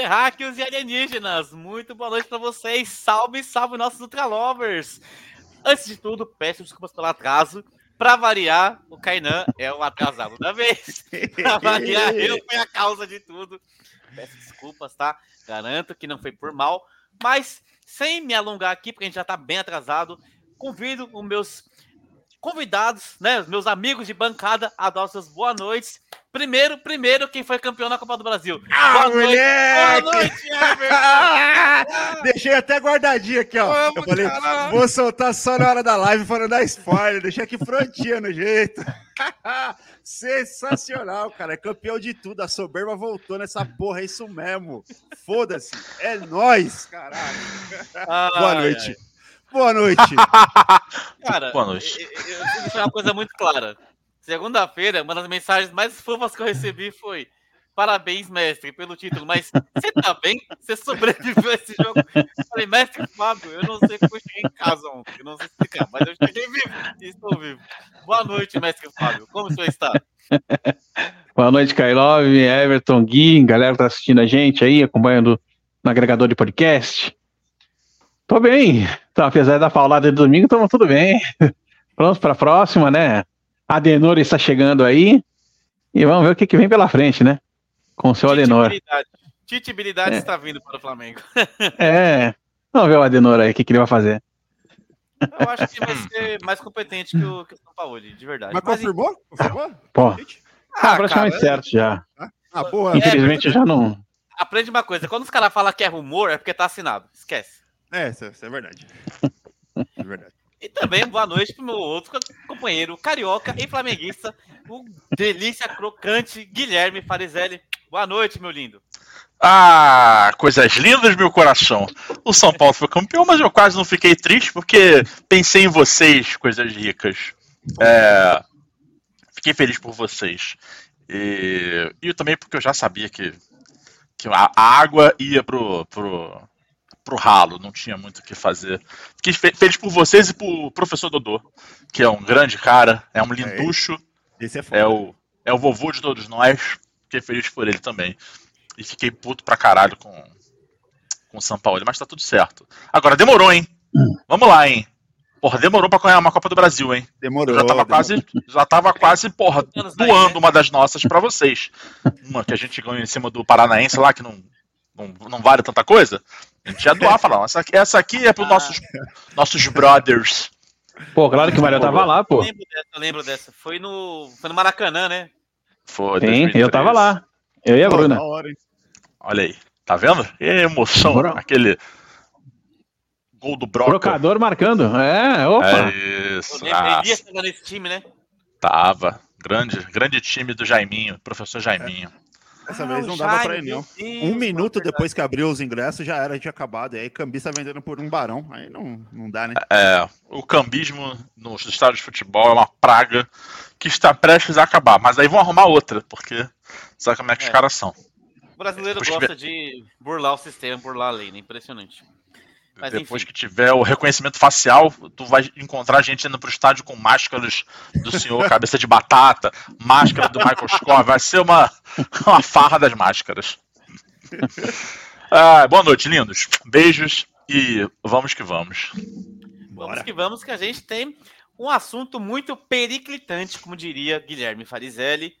terráqueos e alienígenas. Muito boa noite para vocês. Salve, salve nossos Ultralovers. Antes de tudo, peço desculpas pelo atraso. Para variar, o Kainan é o atrasado da vez. Para variar, eu fui a causa de tudo. Peço desculpas, tá? Garanto que não foi por mal. Mas, sem me alongar aqui, porque a gente já tá bem atrasado, convido os meus convidados, né, meus amigos de bancada, a dar suas boas noites. Primeiro, primeiro, quem foi campeão na Copa do Brasil. Ah, boa moleque! Boa noite, Everton! Deixei até guardadinho aqui, ó. Vamos, eu falei, vou soltar só na hora da live para não dar spoiler. Deixei aqui frontinha no jeito. Sensacional, cara. É campeão de tudo. A soberba voltou nessa porra, é isso mesmo. Foda-se. É nós, caralho. Ai, boa noite. Ai. Boa noite. Cara, Boa noite. Eu, eu, eu deixar uma coisa muito clara. Segunda-feira, uma das mensagens mais fofas que eu recebi foi: Parabéns, mestre, pelo título, mas você tá bem? Você sobreviveu a esse jogo? Eu falei, mestre Fábio, eu não sei como eu cheguei em casa ontem, eu não sei explicar, mas eu cheguei vivo e estou vivo. Boa noite, mestre Fábio, como o senhor está? Boa noite, Kailov, Everton, Gui, galera que tá assistindo a gente aí, acompanhando no agregador de podcast. Tô bem. Então, apesar da paulada de domingo, estamos tudo bem. Prontos para a próxima, né? A Adenor está chegando aí. E vamos ver o que, que vem pela frente, né? Com o seu Adenor. Titibilidade é. está vindo para o Flamengo. é. Vamos ver o Adenor aí, o que, que ele vai fazer. Eu acho que vai ser mais competente que o, que o São Paulo, de verdade. Mas, Mas confirmou? Confirmou? Pô. Ah, praticamente cara, certo já. Ah, porra. Infelizmente é, já não. Aprende uma coisa: quando os caras falam que é rumor, é porque tá assinado. Esquece. É, isso, isso é verdade. É verdade. E também boa noite pro meu outro companheiro, carioca e flamenguista, o delícia crocante Guilherme Farizelli. Boa noite, meu lindo. Ah, coisas lindas, meu coração. O São Paulo foi campeão, mas eu quase não fiquei triste porque pensei em vocês, coisas ricas. É, fiquei feliz por vocês. E, e também porque eu já sabia que, que a, a água ia pro, pro, pro ralo, não tinha muito o que fazer. Fiquei feliz por vocês e por professor Dodô, que é um grande cara, é um linducho. É, esse é, foda. é o é o vovô de todos nós. Fiquei feliz por ele também. E fiquei puto pra caralho com com o São Paulo, mas tá tudo certo. Agora demorou, hein? Vamos lá, hein? Porra, demorou pra ganhar uma Copa do Brasil, hein? Demorou. Já tava demorou. quase, já tava quase, porra, doando uma das nossas para vocês. Uma que a gente ganhou em cima do Paranaense lá, que não, não, não vale tanta coisa. A gente ia doar, falar, essa aqui, essa aqui é para os ah. nossos, nossos brothers. Pô, claro que o Mario tava lá, pô. Eu lembro dessa, eu lembro dessa. Foi no, foi no Maracanã, né? Foi, Sim, eu tava lá. Eu e a Bruna. Olha aí, tá vendo? E emoção, Bro... aquele gol do Broca. Brocador marcando, é, opa. É isso. Eu ah, tava nesse time, né? Tava, grande, grande time do Jaiminho, professor Jaiminho. É. Dessa ah, vez não dava para ir, não. Deus, um minuto é depois que abriu os ingressos já era, tinha acabado. E aí cambista vendendo por um barão. Aí não, não dá, né? É, o cambismo nos estádios de futebol é uma praga que está prestes a acabar. Mas aí vão arrumar outra, porque sabe como é que é. os caras são. O brasileiro gosta de burlar o sistema, burlar a lei, né? Impressionante. Mas, Depois enfim. que tiver o reconhecimento facial, tu vai encontrar gente indo pro estádio com máscaras do senhor cabeça de batata, máscara do Michael Scott. Vai ser uma, uma farra das máscaras. Ah, boa noite, lindos. Beijos e vamos que vamos. Vamos que vamos, que a gente tem um assunto muito periclitante, como diria Guilherme Farizelli.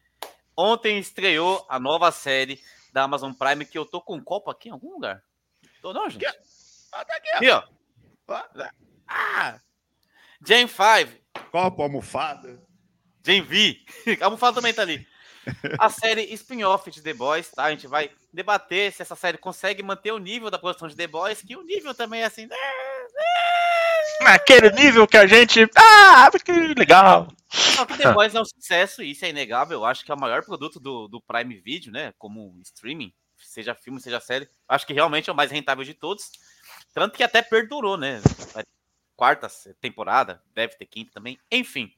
Ontem estreou a nova série da Amazon Prime, que eu tô com um copo aqui em algum lugar. Tô não, gente? Ah, tá aqui, ó. Aqui, ó. Ah! Gen 5. Copo, almofada. Gen V. A almofada também tá ali. A série spin-off de The Boys, tá? A gente vai debater se essa série consegue manter o nível da produção de The Boys, que o nível também é assim. Né? Aquele nível que a gente. Ah, que legal! Só que The Boys é um sucesso, e isso é inegável. Eu acho que é o maior produto do, do Prime Video, né? Como streaming, seja filme, seja série. Acho que realmente é o mais rentável de todos. Tanto que até perdurou, né? Quarta temporada, deve ter quinta também, enfim.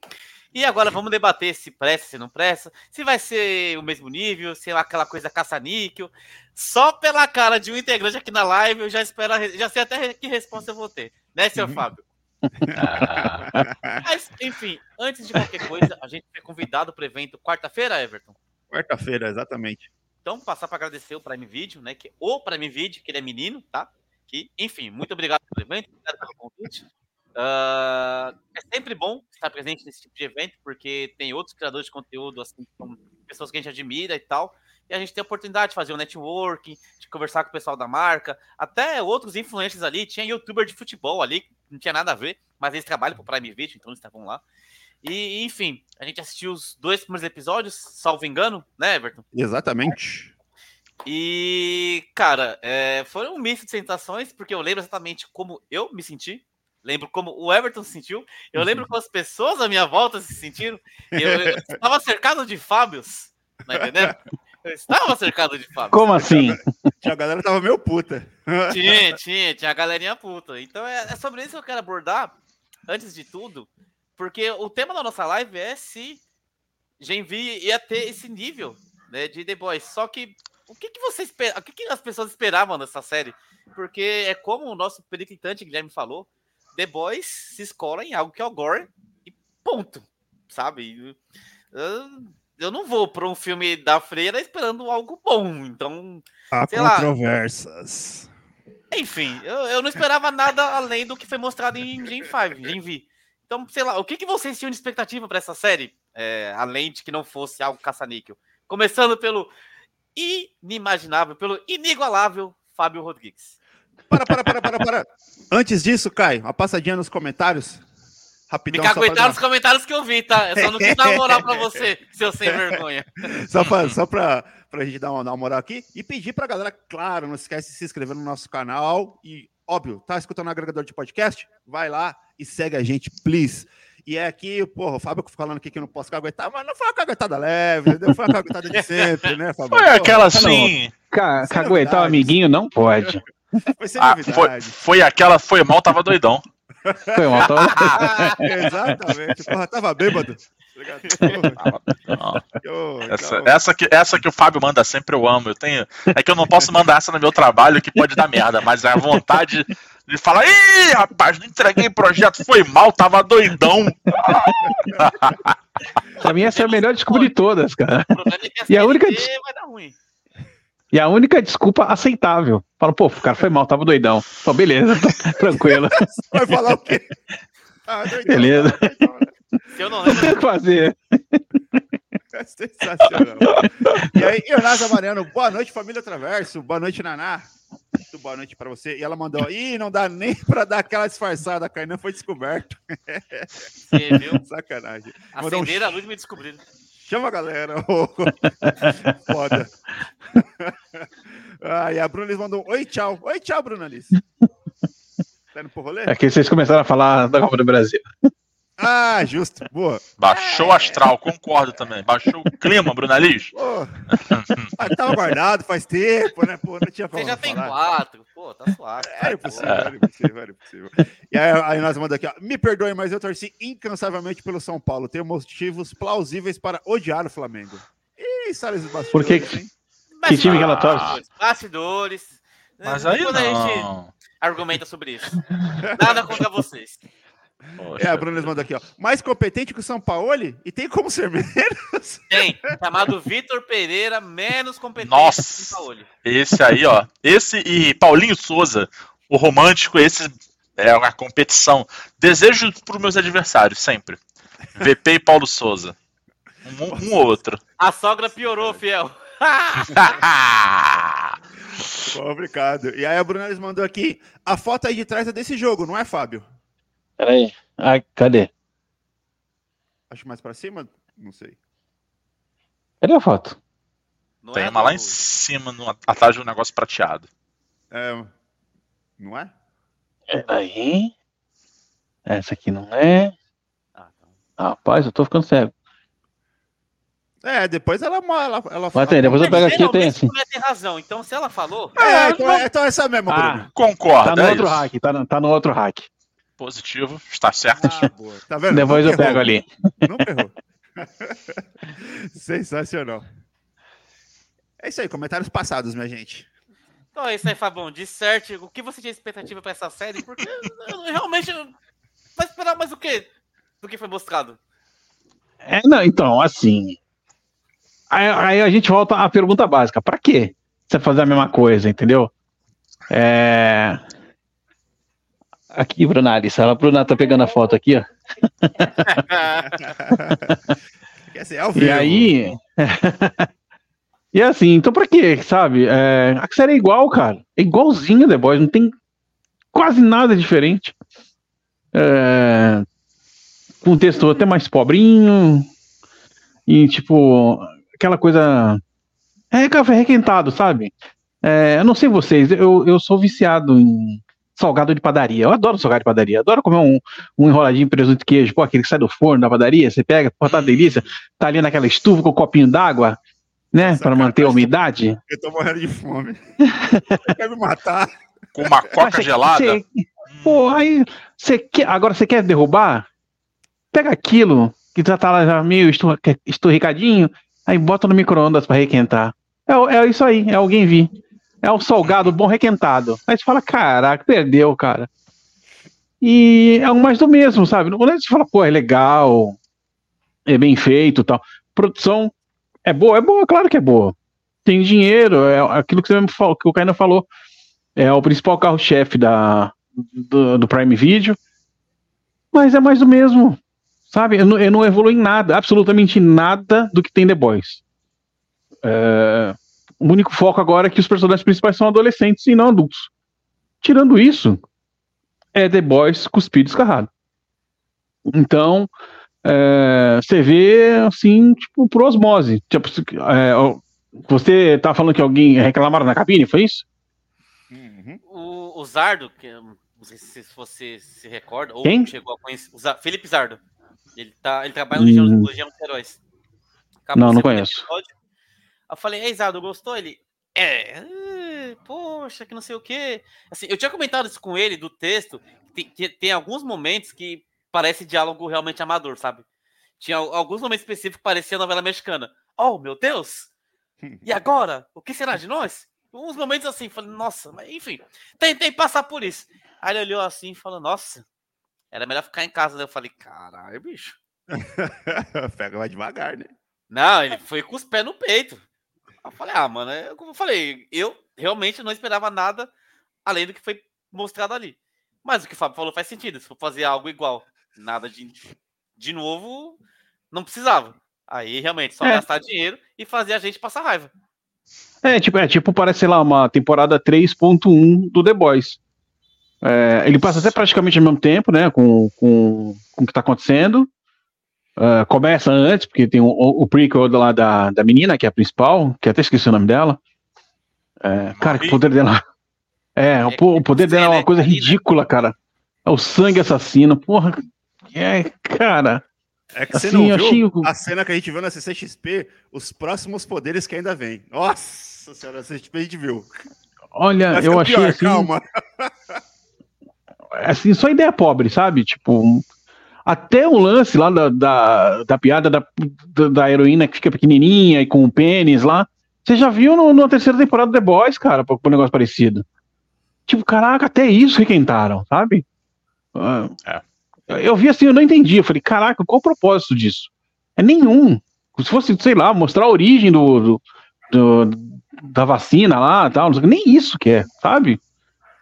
E agora vamos debater se presta, se não presta, se vai ser o mesmo nível, se é aquela coisa caça-níquel. Só pela cara de um integrante aqui na live, eu já espero, já sei até que resposta eu vou ter, né, seu uhum. Fábio? Mas, enfim, antes de qualquer coisa, a gente foi convidado para o evento quarta-feira, Everton? Quarta-feira, exatamente. Então, passar para agradecer o Prime Video, né? Que, o Prime Video, que ele é menino, tá? Que, enfim, muito obrigado pelo evento, obrigado pelo convite. Uh, é sempre bom estar presente nesse tipo de evento, porque tem outros criadores de conteúdo, assim, pessoas que a gente admira e tal. E a gente tem a oportunidade de fazer um networking, de conversar com o pessoal da marca, até outros influencers ali. Tinha youtuber de futebol ali, não tinha nada a ver, mas eles trabalham para o Prime Video, então eles estavam lá. E, enfim, a gente assistiu os dois primeiros episódios, salvo engano, né, Everton? Exatamente. E, cara, é, foi um misto de sensações, porque eu lembro exatamente como eu me senti. Lembro como o Everton se sentiu. Eu lembro como as pessoas à minha volta se sentiram. Eu, eu estava cercado de Fábios, tá entendendo? Eu estava cercado de Fábios. Como assim? A galera tava meio puta. Tinha, tinha, tinha a galerinha puta. Então é, é sobre isso que eu quero abordar, antes de tudo, porque o tema da nossa live é se Genvi ia ter esse nível né, de The Boys. Só que o que, que você espera? O que, que as pessoas esperavam dessa série? Porque é como o nosso periclitante Guilherme falou, The Boys se escola em algo que é o gore e ponto, sabe? Eu, eu não vou para um filme da Freira esperando algo bom, então. Há controvérsias. Lá. Enfim, eu, eu não esperava nada além do que foi mostrado em Gen 5, Gen V. Então, sei lá, o que, que vocês tinham de expectativa para essa série? É, além de que não fosse algo caça-níquel. Começando pelo inimaginável, pelo inigualável Fábio Rodrigues. Para, para, para, para, para. Antes disso, Caio, uma passadinha nos comentários. Rapidão. Me caguetar nos comentários que eu vi, tá? Eu só não quis dar uma moral pra você, seu sem vergonha. Só pra, só pra, pra gente dar uma, dar uma moral aqui e pedir pra galera, claro, não esquece de se inscrever no nosso canal e, óbvio, tá escutando o agregador de podcast? Vai lá, e segue a gente, please. E é aqui, porra, o Fábio falando aqui que eu não posso caguetar, mas não foi uma caguetada leve, entendeu? Foi uma caguetada de sempre, né, Fábio? Foi aquela assim. Ca caguetar o amiguinho não pode. Foi sem ah, foi, foi aquela, foi mal, tava doidão. Foi mal, tava Exatamente, porra, tava bêbado. essa, então... essa, que, essa que o Fábio manda sempre eu amo. Eu tenho, é que eu não posso mandar essa no meu trabalho que pode dar merda, mas é a vontade de falar: Ih, rapaz, não entreguei projeto, foi mal, tava doidão. pra mim, essa é a melhor desculpa de todas, cara. E a única. Vai dar ruim. E a única desculpa aceitável. Fala, pô, o cara foi mal, tava doidão. Pô, beleza, tranquilo. Vai falar o quê? Ah, doidão, beleza. Doidão, né? Se eu não lembro. o que fazer. É sensacional. E aí, Ionasa Mariano, boa noite, família Traverso. Boa noite, Naná. Muito boa noite para você. E ela mandou, ih, não dá nem para dar aquela disfarçada, a Kainan foi descoberto. Você viu? Sacanagem. Acenderam um... a luz e me descobriram. Chama a galera. Foda. ah, e a Bruna Liz mandou, oi, tchau. Oi, tchau, Bruna Liz. Tá indo pro rolê? É que vocês começaram a falar da Copa do Brasil. Ah, justo. Boa. Baixou o astral, concordo também. Baixou o clima, Brunaliz. Ah, tava guardado faz tempo, né? Pô, não tinha Você já tem quatro. Pô, tá suave. Era impossível, era impossível, era impossível. E aí, aí nós mandamos aqui, ó. Me perdoe, mas eu torci incansavelmente pelo São Paulo. Tenho motivos plausíveis para odiar o Flamengo. Ih, Salles bastidores, Por que? Que, que time que ela torce? Bastidores. Mas aí não. a gente argumenta sobre isso. Nada contra vocês. Poxa, é, a Bruna manda aqui, ó. Mais competente que o São Paulo? E tem como ser menos? Tem. Chamado Vitor Pereira, menos competente Nossa, que o São Paulo. Esse aí, ó. Esse e Paulinho Souza, o romântico, esse é uma competição. Desejo para os meus adversários, sempre. VP e Paulo Souza. Um, um ou outro. A sogra piorou, fiel. obrigado. E aí a Bruna mandou aqui. A foto aí de trás é desse jogo, não é, Fábio? Peraí. Ai, cadê? Acho mais pra cima? Não sei. Cadê a foto? Não Tem é uma do... lá em cima, no, atrás de um negócio prateado. É. Não é? Peraí. Essa aqui não é. Ah, tá. Rapaz, eu tô ficando cego. É, depois ela ela, ela Mas tem, depois eu pego aqui tem assim. tem razão, então se ela falou. É, então, é, então é essa mesmo, ah, Bruno. Concordo. Tá no é outro isso. hack, tá no, tá no outro hack. Positivo, está certo. Ah, tá vendo? Depois eu pego ali. Não errou. Sensacional. É isso aí, comentários passados, minha gente. Então é isso aí, Fabão. De certo, o que você tinha expectativa para essa série? Porque eu, realmente vai esperar mais o quê do que foi mostrado? É, não, então, assim. aí, aí a gente volta à pergunta básica: pra quê você fazer a mesma coisa, entendeu? É. Aqui, Bruna Alice. A Bruna tá pegando a foto aqui, ó. E aí. e assim, então pra quê, sabe? É, a série é igual, cara. É igualzinho The Boys, não tem quase nada diferente. É, um texto até mais pobrinho. E, tipo, aquela coisa. É café requentado, sabe? É, eu não sei vocês, eu, eu sou viciado em salgado de padaria. Eu adoro salgado de padaria. Adoro comer um, um enroladinho de presunto e queijo, pô, aquele que sai do forno da padaria, você pega, pô, tá uma delícia, tá ali naquela estufa com um copinho d'água, né, Nossa, para cara, manter a umidade. Eu tô morrendo de fome. Você quer me matar? Com uma coca você- gelada. você- pô, aí você quer, agora você quer derrubar? Pega aquilo que já tá lá já meio estur- esturricadinho, aí bota no micro-ondas pra requentar. É, o- é isso aí, é alguém vir. É o salgado bom requentado. Aí você fala, caraca, perdeu, cara. E é um mais do mesmo, sabe? Não é você fala, pô, é legal, é bem feito tal. Produção é boa, é boa, claro que é boa. Tem dinheiro, é aquilo que você mesmo falou, que o Caio falou. É o principal carro-chefe da, do, do Prime Video. Mas é mais do mesmo. Sabe? Eu não, eu não evoluo em nada, absolutamente nada do que tem The Boys. É, o único foco agora é que os personagens principais são adolescentes e não adultos. Tirando isso, é The Boys cuspido e escarrado. Então, é, você vê assim, tipo, por osmose. Tipo, é, você tá falando que alguém reclamaram na cabine, foi isso? Uhum. O, o Zardo, que eu não sei se você se recorda, ou Quem? chegou a conhecer. O Felipe Zardo. Ele, tá, ele trabalha no Legião, Hum. Legião dos Heróis. Não, o não segundo conheço. episódio. Eu falei, ei, Zardo, gostou? Ele, é, é, poxa, que não sei o quê. Assim, eu tinha comentado isso com ele do texto. Tem, que tem alguns momentos que parece diálogo realmente amador, sabe? Tinha al- alguns momentos específicos que parecia novela mexicana. Oh, meu Deus! E agora? O que será de nós? Uns momentos assim, falei, nossa, mas enfim, tentei passar por isso. Aí ele olhou assim e falou, nossa, era melhor ficar em casa. Eu falei, caralho, bicho. Pega mais devagar, né? Não, ele foi com os pés no peito. Eu falei, ah, mano, é como eu falei, eu realmente não esperava nada além do que foi mostrado ali. Mas o que o Fábio falou faz sentido. Se for fazer algo igual, nada de, de novo, não precisava. Aí realmente só É. gastar dinheiro e fazer a gente passar raiva. É, tipo, é tipo, parece, sei lá, uma temporada 3.1 do The Boys. É, ele passa até praticamente ao mesmo tempo, né, com, com, com o que tá acontecendo. É, começa antes, porque tem o, o prequel lá da, da menina, que é a principal, que até esqueci o nome dela. É, cara, que o poder dela. É, o, po- o poder dela é uma coisa ridícula, cara. É o sangue assassino, porra. É, cara. É que você Assim, não eu viu achei a cena que a gente viu na CCXP, os próximos poderes que ainda vem. Nossa senhora, a CCXP a gente viu. Olha, Vai eu ficar achei pior, assim. calma. assim, só ideia pobre, sabe? Tipo, até o lance lá da, da, da piada da, da, heroína que fica pequenininha e com o pênis lá. Você já viu no, na terceira temporada do The Boys, cara, pra um negócio parecido. Tipo, caraca, até isso requentaram, sabe? Ah, Eu vi assim, eu não entendi. Eu falei, caraca, qual o propósito disso? É nenhum. Se fosse, sei lá, mostrar a origem do, do, do- da vacina lá tal, nem isso que é, sabe?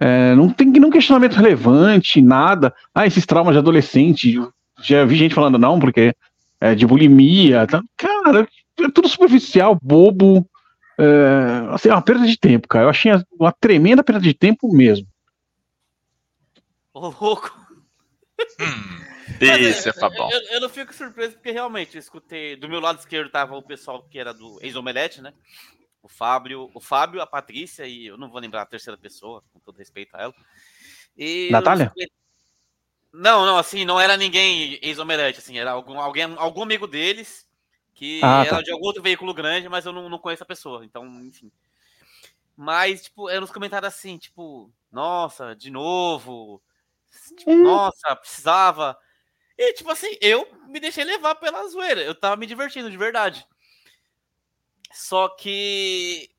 É, não tem nenhum questionamento relevante, nada. Ah, esses traumas de adolescente. Já vi gente falando, não, porque é de bulimia. Tá? Cara, é tudo superficial, bobo. É, assim, é uma perda de tempo, cara. Eu achei uma tremenda perda de tempo mesmo. Ô, louco. Hum, Mas, esse é eu- Fabão. Eu, eu não fico surpreso porque realmente eu escutei. Do meu lado esquerdo tava o pessoal que era do ex-omelete, né? O Fábio, o Fábio, a Patrícia e eu não vou lembrar a terceira pessoa, com todo respeito a ela. E Natália? Não, não, assim, não era ninguém ex-omelete, assim, era algum, alguém, algum amigo deles que Ah, era tá. de algum outro veículo grande, mas eu não, não conheço a pessoa, então, enfim. Mas, tipo, eram nos comentários assim, tipo, nossa, de novo, tipo, Hum. nossa, precisava. E, tipo assim, eu me deixei levar pela zoeira. Eu tava me divertindo de verdade. Só que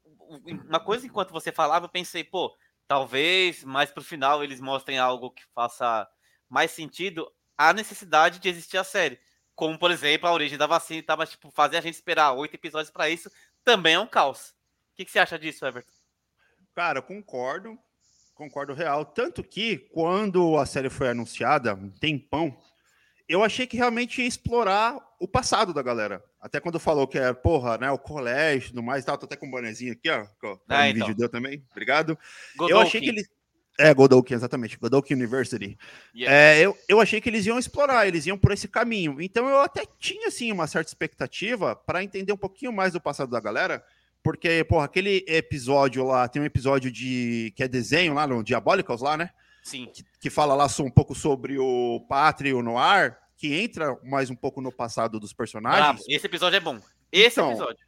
uma coisa enquanto você falava, eu pensei, pô, talvez mais pro final eles mostrem algo que faça mais sentido a necessidade de existir a série. Como, por exemplo, a origem da vacina e mas tipo, fazer a gente esperar oito episódios para isso também é um caos. O que, que você acha disso, Everton? Cara, eu concordo. Concordo real. Tanto que, quando a série foi anunciada, um tempão, eu achei que realmente ia explorar o passado da galera. Até quando falou que é, porra, né, o colégio e tudo mais, tá, tô até com um bonezinho aqui, ó, que ah, então. vídeo deu também, obrigado. Godolkin. Eu achei que eles... É, Godolkin, exatamente, Godolkin University. Yeah. É, eu, eu achei que eles iam explorar, eles iam por esse caminho. Então eu até tinha, assim, uma certa expectativa para entender um pouquinho mais do passado da galera, porque, porra, aquele episódio lá, tem um episódio de que é desenho lá no Diabolicals lá, né? Sim. Que, que fala lá um pouco sobre o Pátria e o Noir, que entra mais um pouco no passado dos personagens. Bravo. Esse episódio é bom. Esse então, episódio.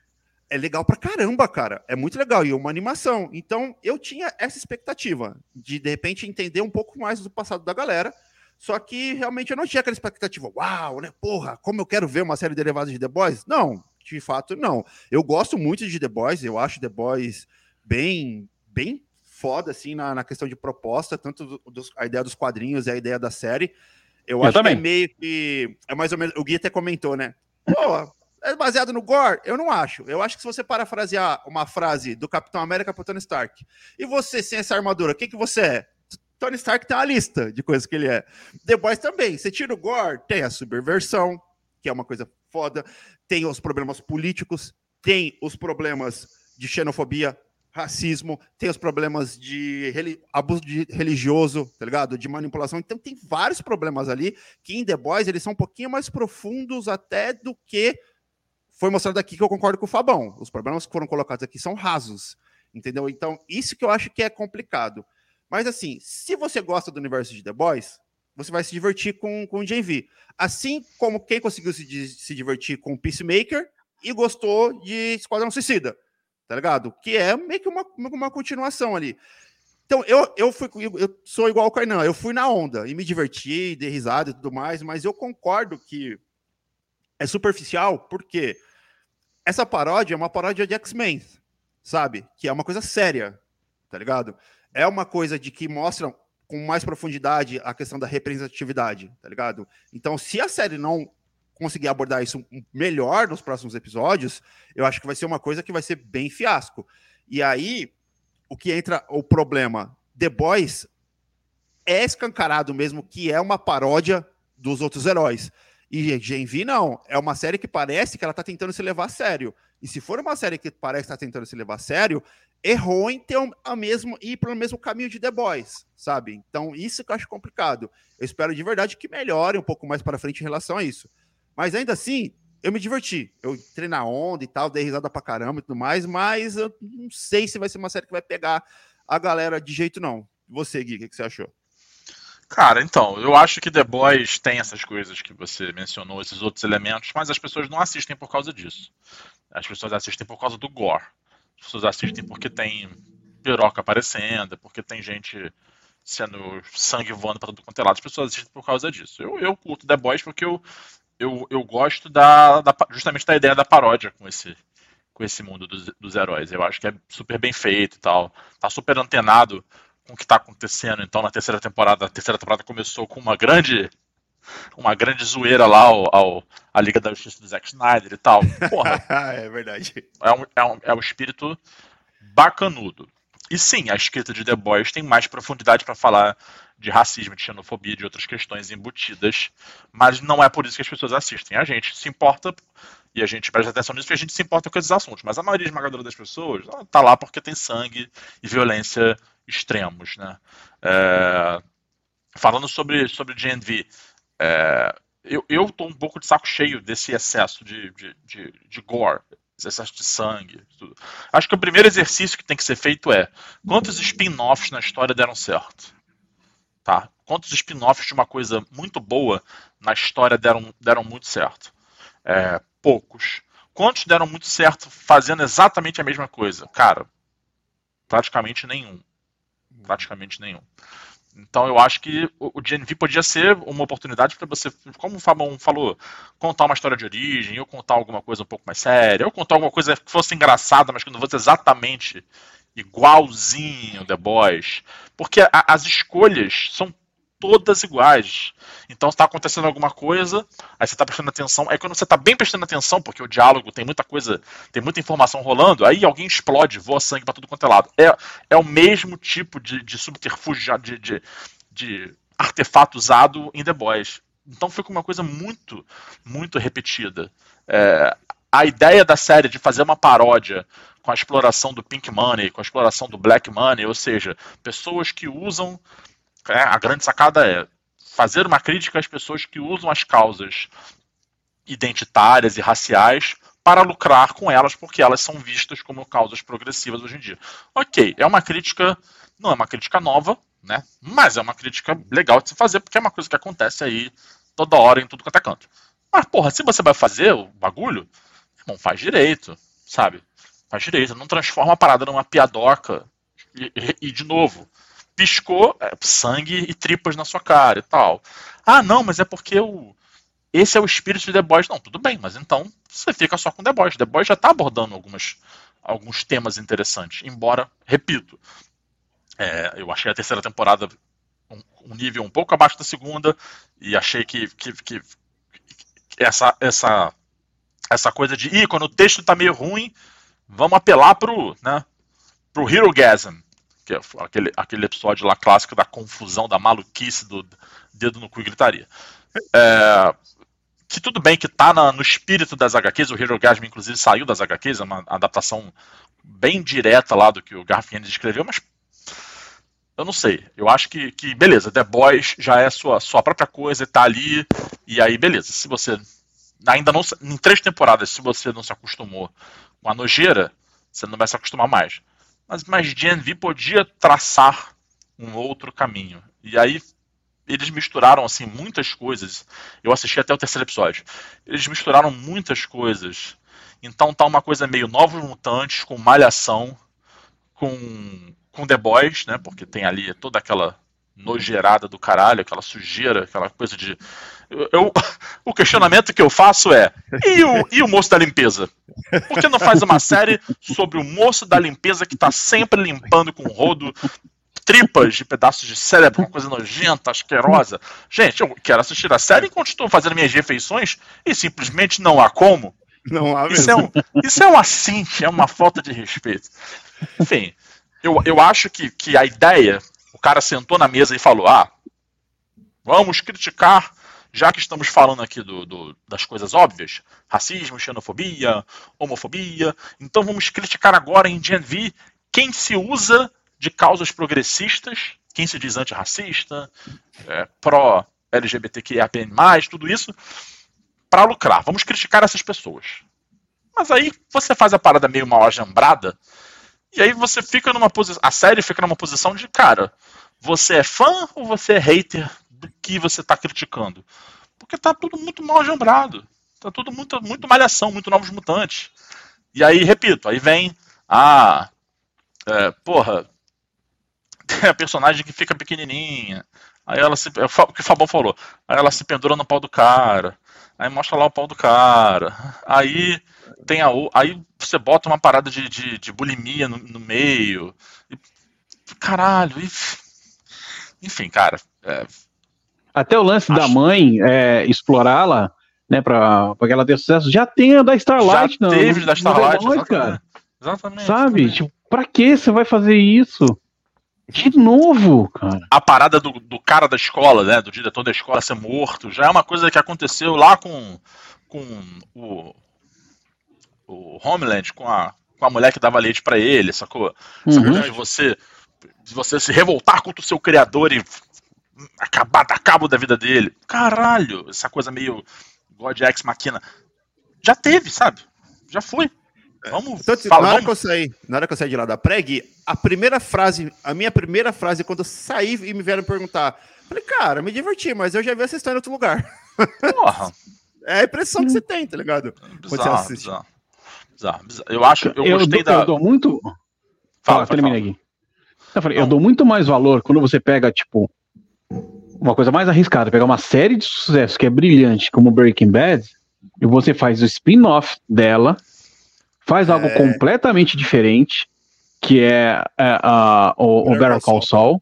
É legal pra caramba, cara. É muito legal. E uma animação. Então, eu tinha essa expectativa de, de repente, entender um pouco mais do passado da galera. Só que realmente eu não tinha aquela expectativa. Uau, né? Porra, como eu quero ver uma série derivada de The Boys. Não, de fato, não. Eu gosto muito de The Boys, eu acho The Boys bem, bem foda, assim, na, na questão de proposta, tanto dos, a ideia dos quadrinhos e a ideia da série. Eu, eu acho também. que é meio que. É mais ou menos. O Gui até comentou, né? Pô, é baseado no gore? Eu não acho. Eu acho que se você parafrasear uma frase do Capitão América para Tony Stark, e você sem essa armadura, o que, que você é? Tony Stark tem uma lista de coisas que ele é. The Boys também. Você tira o gore, tem a subversão, que é uma coisa foda, tem os problemas políticos, tem os problemas de xenofobia, racismo, tem os problemas de abuso de religioso, tá ligado? De manipulação. Então tem vários problemas ali que em The Boys eles são um pouquinho mais profundos até do que foi mostrado aqui que eu concordo com o Fabão. Os problemas que foram colocados aqui são rasos, entendeu? Então isso que eu acho que é complicado. Mas assim, se você gosta do universo de The Boys, você vai se divertir com, com o JV. Assim como quem conseguiu se, se divertir com Peacemaker e gostou de Esquadrão Suicida, tá ligado? Que é meio que uma, uma continuação ali. Então, eu, eu, fui, eu sou igual o Kainan, eu fui na onda e me diverti, dei risada e tudo mais, mas eu concordo que é superficial, porque essa paródia é uma paródia de X-Men, sabe? Que é uma coisa séria, tá ligado? É uma coisa de que mostra com mais profundidade a questão da representatividade, tá ligado? Então, se a série não conseguir abordar isso melhor nos próximos episódios, eu acho que vai ser uma coisa que vai ser bem fiasco. E aí, o que entra o problema, The Boys é escancarado mesmo que é uma paródia dos outros heróis. E Gen V não, é uma série que parece que ela tá tentando se levar a sério. E se for uma série que parece estar tá tentando se levar a sério, errou em ter a mesmo, ir pelo mesmo caminho de The Boys, sabe? Então, isso que eu acho complicado. Eu espero de verdade que melhore um pouco mais para frente em relação a isso. Mas ainda assim, eu me diverti. Eu entrei na onda e tal, dei risada pra caramba e tudo mais, mas eu não sei se vai ser uma série que vai pegar a galera de jeito não. Você, Gui, o que, que você achou? Cara, então, eu acho que The Boys tem essas coisas que você mencionou, esses outros elementos, mas as pessoas não assistem por causa disso. As pessoas assistem por causa do gore. As pessoas assistem porque tem piroca aparecendo, porque tem gente sendo sangue voando para todo quanto é lado. As pessoas assistem por causa disso. Eu, eu curto The Boys porque eu, eu, eu gosto da, da justamente da ideia da paródia com esse, com esse mundo dos, dos heróis. Eu acho que é super bem feito e tal. Tá super antenado com o que tá acontecendo. Então, na terceira temporada, a terceira temporada começou com uma grande uma grande zoeira lá ao, ao, a Liga da Justiça do Zack Snyder e tal. Porra. é verdade. É um, é, um, é um espírito bacanudo. E sim, a escrita de The Boys tem mais profundidade para falar de racismo, de xenofobia, de outras questões embutidas, mas não é por isso que as pessoas assistem. A gente se importa e a gente presta atenção nisso porque a gente se importa com esses assuntos, mas a maioria esmagadora das pessoas tá lá porque tem sangue e violência extremos, né? É... Falando sobre, sobre GNV, é, eu, eu tô um pouco de saco cheio desse excesso de, de, de, de gore, excesso de sangue. Tudo. Acho que o primeiro exercício que tem que ser feito é quantos spin-offs na história deram certo? Tá? Quantos spin-offs de uma coisa muito boa na história deram, deram muito certo? É, poucos. Quantos deram muito certo fazendo exatamente a mesma coisa? Cara, praticamente nenhum. Praticamente nenhum. Então eu acho que o GNV podia ser uma oportunidade para você, como o Fabão falou, contar uma história de origem, ou contar alguma coisa um pouco mais séria, ou contar alguma coisa que fosse engraçada, mas que não fosse exatamente igualzinho The Boys. Porque a, as escolhas são todas iguais. Então está acontecendo alguma coisa, aí você está prestando atenção. Aí quando você está bem prestando atenção, porque o diálogo tem muita coisa, tem muita informação rolando, aí alguém explode, voa sangue para tudo quanto é lado. É, é o mesmo tipo de, de subterfúgio, de, de, de artefato usado em The Boys. Então fica uma coisa muito, muito repetida. É, a ideia da série de fazer uma paródia com a exploração do pink money, com a exploração do black money, ou seja, pessoas que usam. É, a grande sacada é fazer uma crítica às pessoas que usam as causas identitárias e raciais para lucrar com elas, porque elas são vistas como causas progressivas hoje em dia. Ok, é uma crítica, não é uma crítica nova, né? Mas é uma crítica legal de se fazer, porque é uma coisa que acontece aí toda hora em tudo quanto é canto. Mas, porra, se você vai fazer o bagulho, não faz direito, sabe? Faz direito, não transforma a parada numa piadoca e, e, e de novo, piscou é, sangue e tripas na sua cara e tal. Ah, não, mas é porque o, esse é o espírito de The Boys. Não, tudo bem, mas então você fica só com The Boys. The Boys já está abordando algumas, alguns temas interessantes, embora, repito, é, eu achei a terceira temporada um, um, nível um pouco abaixo da segunda e achei que, que, que, que essa, essa, essa coisa de, ih, quando o texto está meio ruim, vamos apelar pro, né, pro Hero Gasm que é aquele, aquele episódio lá clássico da confusão, da maluquice do dedo no cu e gritaria. É, que tudo bem que tá na, no espírito das HQs, o Hero Gasm inclusive saiu das HQs, é uma adaptação bem direta lá do que o Garfield escreveu, mas eu não sei. Eu acho que, que beleza, The Boys já é sua, sua própria coisa, tá ali, e aí beleza. Se você ainda não em três temporadas, se você não se acostumou com a nojeira, você não vai se acostumar mais mas, mas Gen V podia traçar um outro caminho. E aí eles misturaram assim muitas coisas. Eu assisti até o terceiro episódio. Eles misturaram muitas coisas. Então tá uma coisa meio novos mutantes com malhação, com com The Boys, né? Porque tem ali toda aquela nojeirada do caralho, aquela sujeira, aquela coisa de. Eu, o questionamento que eu faço é: e o, e o moço da limpeza? Por que não faz uma série sobre o moço da limpeza que tá sempre limpando com rodo tripas de pedaços de cérebro, uma coisa nojenta, asquerosa? Gente, eu quero assistir a série enquanto estou fazendo minhas refeições e simplesmente não há como. Não há isso, é um, isso é um assim, é uma falta de respeito. Enfim, eu, eu acho que, que a ideia cara sentou na mesa e falou: Ah, vamos criticar, já que estamos falando aqui do, do, das coisas óbvias, racismo, xenofobia, homofobia, então vamos criticar agora em Gen V quem se usa de causas progressistas, quem se diz antirracista, é, pró-LGBTQIAPN+, tudo isso, para lucrar. Vamos criticar essas pessoas. Mas aí você faz a parada meio mal ajambrada, e aí você fica numa posição. A série fica numa posição de, cara, você é fã ou você é hater do que você está criticando? Porque tá tudo muito mal ajambrado. Tá tudo muito, muito malhação, muito novos mutantes. E aí, repito, aí vem. Ah, é, porra. Tem a personagem que fica pequenininha. Aí ela se. É o que o Fabão falou. Aí ela se pendura no pau do cara. Aí mostra lá o pau do cara. Aí tem a. Aí você bota uma parada de, de, de bulimia no, no meio. E, caralho. E, enfim, cara. É, Até o lance acho... da mãe é, explorá-la, né, pra, pra que ela tenha sucesso, já tem a da Starlight, já não. Teve no, da Starlight, no cara. Exatamente. Sabe? Exatamente. Tipo, pra que você vai fazer isso? De novo, cara. A parada do, do cara da escola, né? Do diretor da escola ser morto, já é uma coisa que aconteceu lá com, com o, o Homeland, com a, com a mulher que dava leite para ele, sacou? Essa uhum. coisa de você, de você se revoltar contra o seu criador e acabar, dar cabo da vida dele. Caralho, essa coisa meio God Ex Machina. Já teve, sabe? Já foi. Vamos então, falar, na, hora vamos... Que eu saí, na hora que eu saí de lá da preg, a primeira frase, a minha primeira frase, quando eu saí e me vieram perguntar, falei, cara, me diverti, mas eu já vi essa história em outro lugar. Porra. é a impressão que você tem, tá ligado? Bizarro, bizarro, bizarro, bizarro. Eu acho, eu, eu gostei dou, da. Eu dou muito. Fala, termina aqui. Eu, falei, eu dou muito mais valor quando você pega, tipo, uma coisa mais arriscada, pegar uma série de sucesso que é brilhante, como Breaking Bad, e você faz o spin-off dela faz algo é... completamente diferente, que é, é uh, o, o Better Call Saul.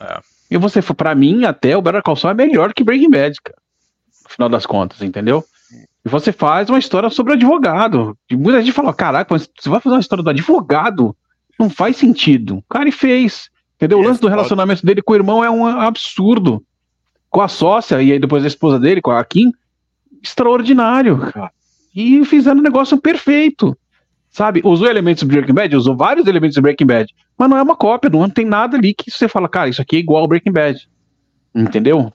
É. E você, para mim, até o Better Call Saul é melhor que Breaking Bad, cara. No final das contas, entendeu? E você faz uma história sobre o advogado. E muita gente fala, caraca, mas você vai fazer uma história do advogado? Não faz sentido. O cara fez. Entendeu? O lance do relacionamento dele com o irmão é um absurdo. Com a sócia, e aí depois a esposa dele, com a Kim, extraordinário, cara. E fizeram um negócio perfeito. Sabe? Usou elementos do Breaking Bad? Usou vários elementos do Breaking Bad. Mas não é uma cópia, não tem nada ali que você fala, cara, isso aqui é igual ao Breaking Bad. Entendeu?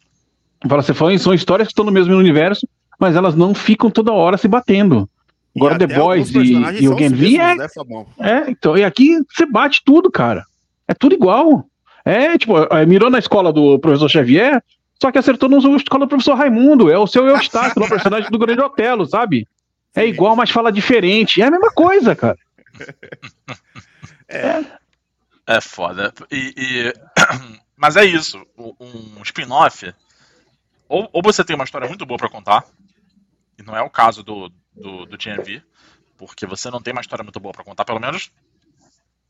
Fala, você fala, são histórias que estão no mesmo universo, mas elas não ficam toda hora se batendo. Agora The Boys e, e o Game V é, né, é, então, e aqui você bate tudo, cara. É tudo igual. É, tipo, é, mirou na escola do professor Xavier, só que acertou na escola do professor Raimundo. É o seu Eustáquio, o personagem do Grande Otelo, sabe? É igual, mas fala diferente. É a mesma coisa, cara. É. É foda. E, e... Mas é isso. Um spin-off. Ou, ou você tem uma história muito boa para contar, e não é o caso do, do, do GNV, porque você não tem uma história muito boa para contar, pelo menos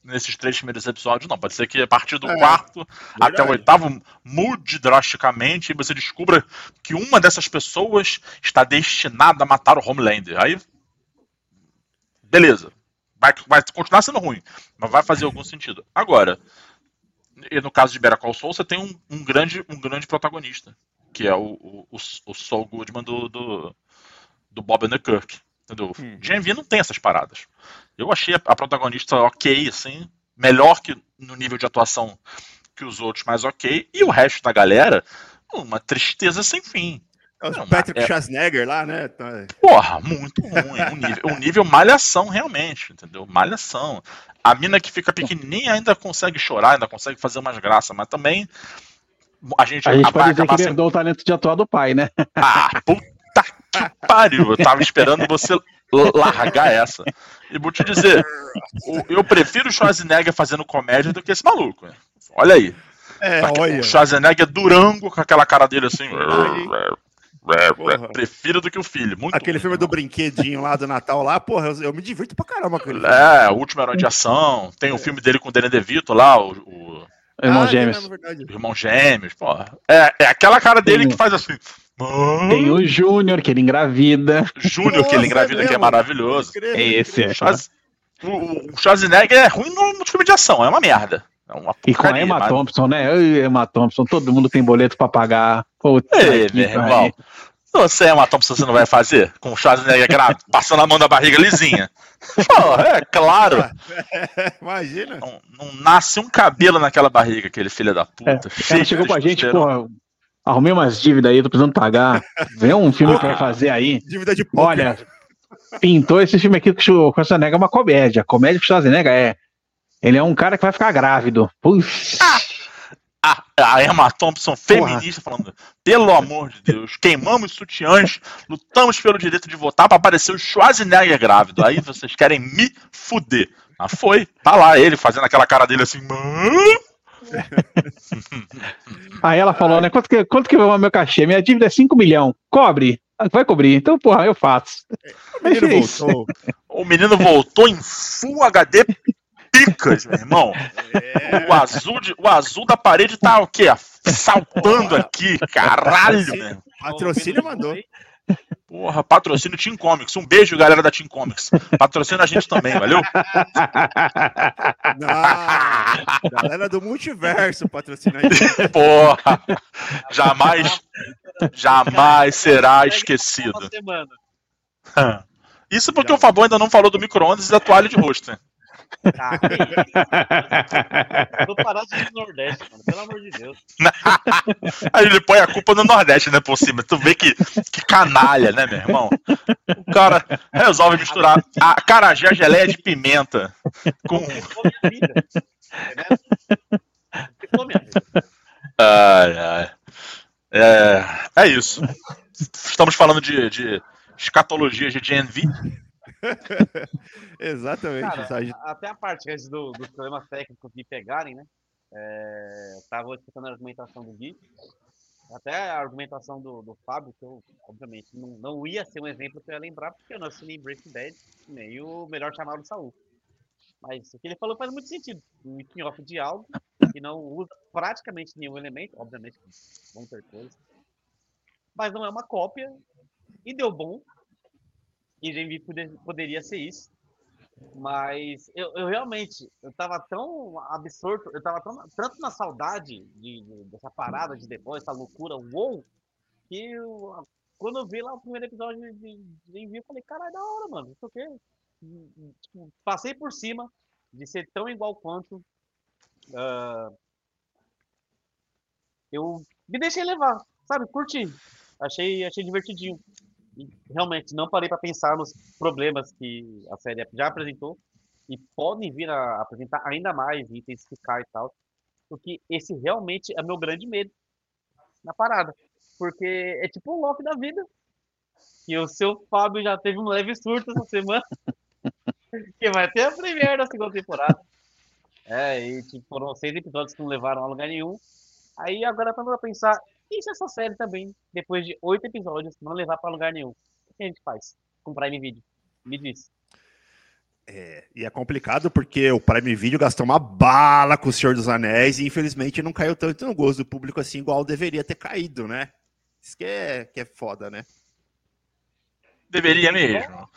nesses três primeiros episódios, não. Pode ser que a partir do é, quarto verdade. até o oitavo mude drasticamente e você descubra que uma dessas pessoas está destinada a matar o Homelander. Aí. Beleza. Vai, vai continuar sendo ruim, mas vai fazer algum sentido. Agora, e no caso de Better Call Saul, você tem um, um, grande, um grande protagonista, que é o, o, o, o Saul Goodman do, do, do Bob Kirk. Entendeu? Uhum. GMV não tem essas paradas. Eu achei a, protagonista ok, assim, melhor que no nível de atuação que os outros, mas ok. E o resto da galera, uma tristeza sem fim. É o Patrick é... Schwarzenegger lá, né? Tá... Porra, muito ruim. Um nível, um nível malhação, realmente, entendeu? Malhação. A mina que fica pequenininha ainda consegue chorar, ainda consegue fazer umas graças, mas também a gente, a gente pode dizer que herdou o talento de atuar do pai, né? Ah, puta que pariu! Eu tava esperando você largar essa. E vou te dizer, eu prefiro o Schwarzenegger fazendo comédia do que esse maluco. Olha aí. É, olha. O Schwarzenegger é Durango com aquela cara dele assim. Porra. Prefiro do que o filho. Muito Aquele filme do brinquedinho lá do Natal lá, porra, eu, eu me divirto pra caramba com ele. É, o último herói de ação. Tem o filme dele com o Danny DeVito lá, o. o... Irmão ah, Gêmeos. É Irmão Gêmeos, porra. É, é aquela cara dele que faz assim. Tem o Júnior, que ele engravida. Júnior, que ele engravida, que é maravilhoso. É esse, é. O, Schwarzenegger é ruim no, filme de ação, é uma merda. É uma e com a Emma mas... Thompson, né? Emma Thompson, todo mundo tem boleto pra pagar. Puta Ei, meu irmão. Você, Emma Thompson, você não vai fazer? Com o Schwarzenegger passando a mão da barriga lisinha. Pô, é claro. Imagina. Não, não, nasce um cabelo naquela barriga, aquele filho da puta. É, ela chegou com a gente, pô, Arrumei umas dívidas aí, tô precisando pagar. Vem um filme que vai fazer aí. Dívida de poker. Olha, pintou esse filme aqui com o Schwarzenegger é uma comédia. Comédia com o Schwarzenegger é. Ele é um cara que vai ficar grávido. Puxa. Ah, a, a Emma Thompson, feminista, Porra. falando: pelo amor de Deus, queimamos sutiãs, lutamos pelo direito de votar para aparecer o Schwarzenegger grávido. Aí vocês querem me fuder. Mas foi, tá lá ele fazendo aquela cara dele assim. Aí ela falou, né? Quanto que, quanto que vai o meu cachê? Minha dívida é 5 milhões. Cobre. Vai cobrir. Então, porra, eu faço. O menino voltou. O menino voltou em Full HD picas, meu irmão. É. O, azul de, o azul da parede tá o quê? Saltando aqui. Caralho, meu. Patrocínio mandou. Porra, patrocínio Team Comics. Um beijo, galera da Team Comics. Patrocina a gente também, valeu? Não, galera do multiverso patrocina a gente. Porra, jamais, jamais será esquecido. Isso porque o Fabão ainda não falou do micro-ondas e da toalha de rosto, né? Tá, Vou parar de ir no Nordeste, mano. Pelo amor de Deus. Aí ele põe a culpa no Nordeste, né, por cima. Tu vê que, que canalha, né, meu irmão? O cara resolve misturar a carajé a geleia de pimenta com. Ai, ai. É, é isso. Estamos falando de, de escatologia de GNV. Exatamente. Cara, até a parte antes do, dos problemas técnicos de pegarem, né? É, tava escutando a argumentação do Gui, até a argumentação do, do Fábio, que eu, obviamente, não, não ia ser um exemplo que eu ia lembrar, porque eu não assinei Breaking Bad, nem o melhor chamado do Saul. Mas o que ele falou faz muito sentido. Um spin-off de algo que não usa praticamente nenhum elemento, obviamente vão ter coisas, mas não é uma cópia e deu bom. E Envy poderia ser isso. Mas eu, eu, realmente, eu tava tão absorto, eu tava tão, tanto na saudade de, de, dessa parada de The Boys, essa loucura, uou, que eu, quando eu vi lá o primeiro episódio de, de eu falei, caralho, da hora, mano, isso quê? Tipo, passei por cima de ser tão igual quanto. Uh, eu me deixei levar, sabe? Curti. Achei, achei divertidinho. Realmente não parei para pensar nos problemas que a série já apresentou e podem vir a apresentar ainda mais intensificar e tal. Porque esse realmente é meu grande medo na parada. Porque é tipo um Loki da vida. E o seu Fábio já teve um leve surto essa semana. que vai ter a primeira da segunda temporada. É, e tipo, foram seis episódios que não levaram a lugar nenhum. Aí agora para pensar, e se essa série também, depois de oito episódios, não levar para lugar nenhum? O que a gente faz com o Prime Video? Me diz. É, e é complicado porque o Prime Video gastou uma bala com o Senhor dos Anéis e infelizmente não caiu tanto no gosto do público assim, igual deveria ter caído, né? Isso que é, que é foda, né? Deveria mesmo.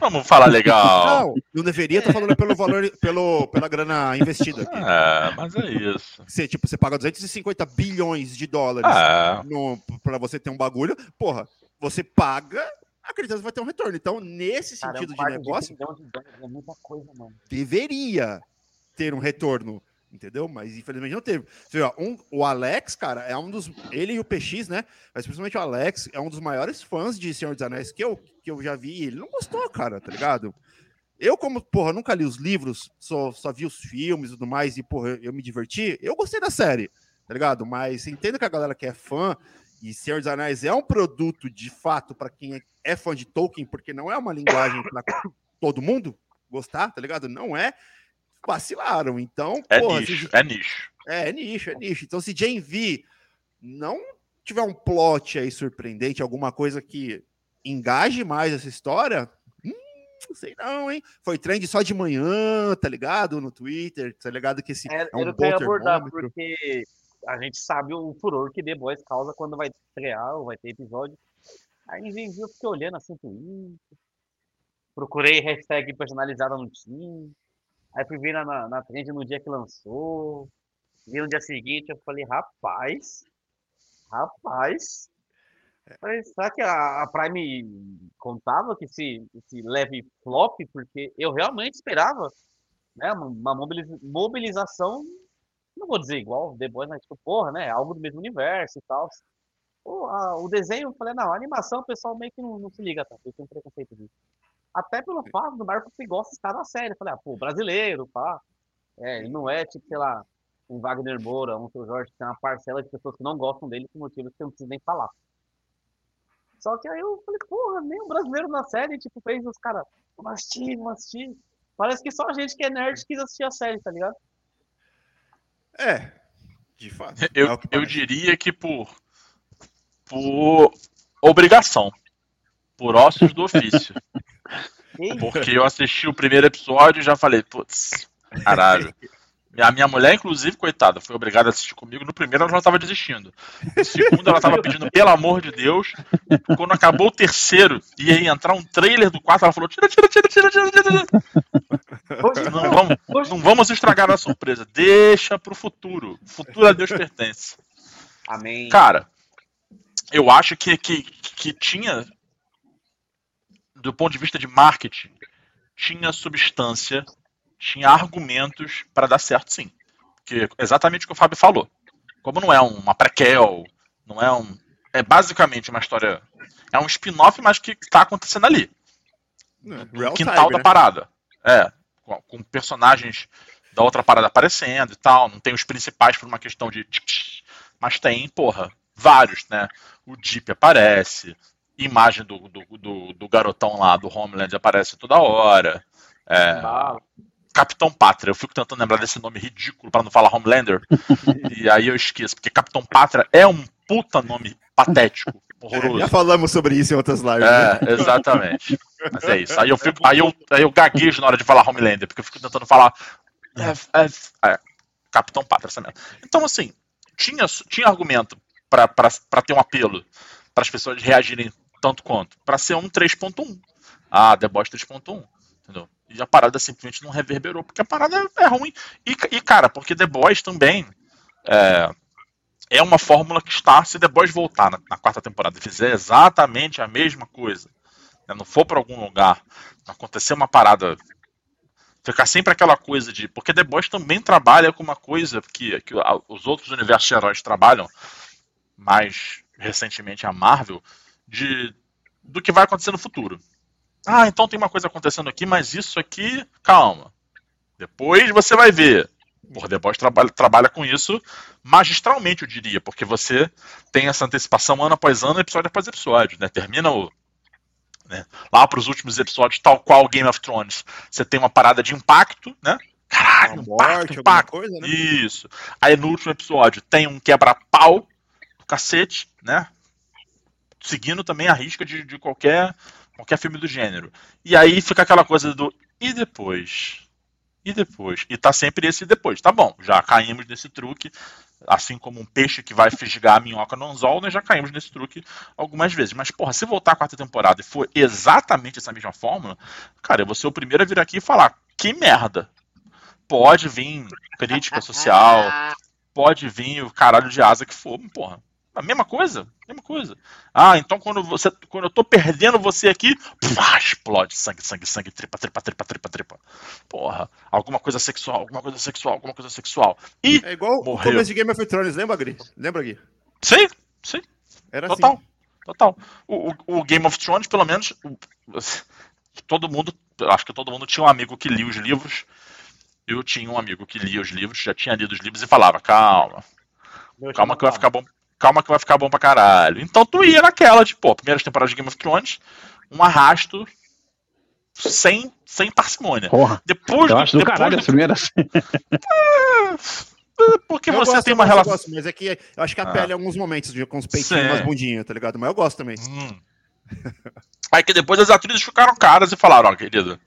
Vamos falar legal. Não, não deveria, tô falando pelo valor, pelo, pela grana investida aqui. É, mas é isso. Você, tipo, você paga 250 bilhões de dólares é. no, pra você ter um bagulho. Porra, você paga, acreditando que vai ter um retorno. Então, nesse Cara, sentido de negócio, de de é muita coisa, mano. deveria ter um retorno. Entendeu? Mas infelizmente não teve. Você um, o Alex, cara, é um dos. Ele e o PX, né? Mas principalmente o Alex é um dos maiores fãs de Senhor dos Anéis que eu, que eu já vi. Ele não gostou, cara, tá ligado? Eu, como, porra, nunca li os livros, só, só vi os filmes e tudo mais, e, porra, eu, eu me diverti. Eu gostei da série, tá ligado? Mas entendo que a galera que é fã, e Senhor dos Anéis é um produto de fato para quem é, é fã de Tolkien, porque não é uma linguagem para todo mundo gostar, tá ligado? Não é vacilaram. Então, é porra, nicho, se... é nicho. É, é nicho, é nicho. Então, se Gen V não tiver um plot aí surpreendente, alguma coisa que engaje mais essa história, hum, não sei não, hein? Foi trend só de manhã, tá ligado? No Twitter, tá ligado que esse é, é um bom abordar, porque a gente sabe o furor que The Boys causa quando vai estrear ou vai ter episódio. Aí em eu fiquei olhando assim, Twitter, procurei hashtag personalizada no time, Aí fui ver na, na, trend no dia que lançou. Vi no dia seguinte, eu falei, rapaz, rapaz. Falei, será que a, a Prime contava que se, se leve flop? Porque eu realmente esperava né, uma mobilização, não vou dizer igual, The Boys, mas tipo, porra, né? Algo do mesmo universo e tal. o desenho, eu falei, não, a animação o pessoal meio que não, não se liga, tá? Tem um preconceito disso. Até pelo fato do Marco Pigossi estar na série. Eu falei, ah, pô, brasileiro, pá. É, ele não é, tipo, sei lá, um Wagner Moura, um seu Jorge, que tem uma parcela de pessoas que não gostam dele por motivos que eu não preciso nem falar. Só que aí eu falei, porra, nem um brasileiro na série, tipo, fez os caras, vamos assistir, vamos assistir. Parece que só a gente que é nerd quis assistir a série, tá ligado? É, de fato. Eu, é eu diria que por, por obrigação, por ossos do ofício. Porque eu assisti o primeiro episódio e já falei, putz, caralho. A minha mulher, inclusive, coitada, foi obrigada a assistir comigo. No primeiro ela já estava desistindo. No segundo ela estava pedindo, pelo amor de Deus. Quando acabou o terceiro e ia entrar um trailer do quarto, ela falou: tira, tira, tira, tira, tira, tira. Não vamos, não vamos estragar a surpresa. Deixa pro futuro. O futuro a Deus pertence. Amém. Cara, eu acho que, que, que tinha do ponto de vista de marketing, tinha substância, tinha argumentos para dar certo sim. Porque exatamente o que o Fábio falou. Como não é uma prequel, não é um. É basicamente uma história. É um spin-off, mas que está acontecendo ali. No quintal time, da né? parada. É. Com, com, personagens da outra parada aparecendo e tal. Não tem os principais por uma questão de. Mas tem, porra, vários, né? O Deep aparece, imagem do, do, do, do, garotão lá do Homeland aparece toda hora. É, Capitão Pátria, eu fico tentando lembrar desse nome ridículo para não falar Homelander, e aí eu esqueço, porque Capitão Pátria é um puta nome patético, horroroso. Já falamos sobre isso em outras lives. É, né? exatamente. Mas é isso. Aí eu, fico, aí, eu, aí eu gaguejo na hora de falar Homelander, porque eu fico tentando falar. É, é, é. Capitão Pátria essa merda. Então, assim, tinha, tinha argumento para ter um apelo para as pessoas reagirem tanto quanto. Para ser um 3.1. Ah, Boys 3.1. Entendeu? E a parada simplesmente não reverberou, porque a parada é ruim. E, e cara, porque The Boys também é, é uma fórmula que está, se The Boys voltar na, na quarta temporada e fizer exatamente a mesma coisa, né, não for para algum lugar, acontecer uma parada ficar sempre aquela coisa de. Porque The Boys também trabalha com uma coisa que, que os outros universos de heróis trabalham, mais recentemente a Marvel, de do que vai acontecer no futuro. Ah, então tem uma coisa acontecendo aqui, mas isso aqui, calma. Depois você vai ver. O The Boys trabalha, trabalha com isso magistralmente, eu diria, porque você tem essa antecipação ano após ano, episódio após episódio, né? Termina o, né? Lá para os últimos episódios, tal qual Game of Thrones, você tem uma parada de impacto, né? Caralho, impacto, morte, impacto. Coisa, né? Isso. Aí no último episódio tem um quebra-pau do cacete, né? Seguindo também a risca de, de qualquer, qualquer filme do gênero. E aí fica aquela coisa do. E depois? E depois? E tá sempre esse depois. Tá bom, já caímos nesse truque assim como um peixe que vai fisgar a minhoca no anzol, nós já caímos nesse truque algumas vezes. Mas, porra, se voltar a quarta temporada e for exatamente essa mesma fórmula, cara, eu vou ser o primeiro a vir aqui e falar, que merda. Pode vir crítica social, pode vir o caralho de asa que for, porra. A mesma coisa, mesma coisa. Ah, então quando você, quando eu tô perdendo você aqui, pá, explode sangue, sangue, sangue, tripa, tripa, tripa, tripa, tripa. Porra, alguma coisa sexual, alguma coisa sexual, alguma coisa sexual. E é igual morreu. o começo de Game of Thrones, lembra, Gri? Lembra, Gui? Sim, sim. Era total, assim. total. O, o, o, Game of Thrones, pelo menos, todo mundo, acho que todo mundo tinha um amigo que lia os livros. Eu tinha um amigo que lia os livros, já tinha lido os livros e falava, calma, calma que vai ficar bom calma que vai ficar bom pra caralho. Então tu ia naquela, tipo, pô, primeiras temporadas de Game of Thrones, um arrasto sem, sem parcimônia. Porra, depois eu acho do caralho do... as primeiras. É, porque eu você gosto, tem uma relação. Gosto, mas é que eu acho que a ah. pele em alguns momentos, com os peitinhos, umas bundinhas, tá ligado? Mas eu gosto também. Hum. Aí que depois as atrizes ficaram caras e falaram, ó, querido,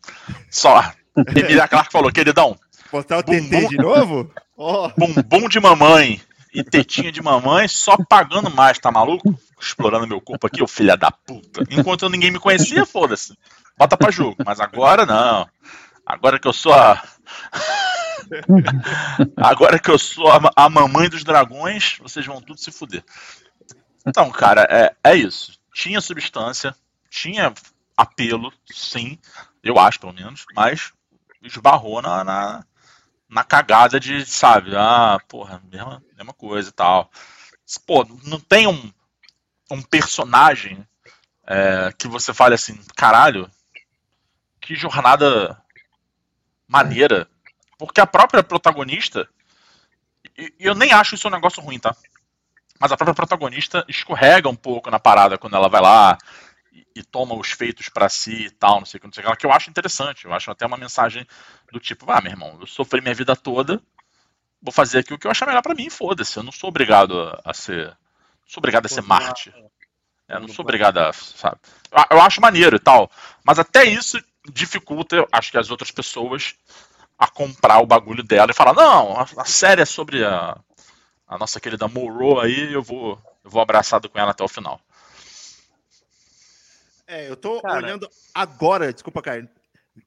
só. Emilia Clark falou, queridão. Botar o TT de novo? Oh. Bumbum de mamãe e tetinha de mamãe só pagando mais, tá maluco? Explorando meu corpo aqui, ô filha da puta. Enquanto ninguém me conhecia, foda-se. Bota pra jogo. Mas agora não. Agora que eu sou a. agora que eu sou a, a mamãe dos dragões, vocês vão tudo se fuder. Então, cara, é, é isso. Tinha substância, tinha apelo, sim, eu acho pelo menos, mas esbarrou na, na, na cagada de, sabe, ah, porra, mesma, mesma coisa e tal. Pô, não tem um, um personagem é, que você fale assim, caralho, que jornada maneira. Porque a própria protagonista, e eu nem acho isso um negócio ruim, tá? Mas a própria protagonista escorrega um pouco na parada quando ela vai lá e, toma os feitos para si e tal, não sei o que, não sei o que, que eu acho interessante. Eu acho até uma mensagem do tipo, ah, meu irmão, eu sofri minha vida toda, vou fazer aqui o que eu achar melhor para mim, foda-se. Eu não sou obrigado a, a ser. Não sou obrigado a ser Marte. É, não sou obrigado a. Sabe? Eu acho maneiro e tal. Mas até isso dificulta, acho que as outras pessoas a comprar o bagulho dela e falar, não, a, a série é sobre a, a nossa querida Moreau aí, eu vou, eu vou abraçado com ela até o final. É, eu tô Cara, olhando agora, desculpa, Caio.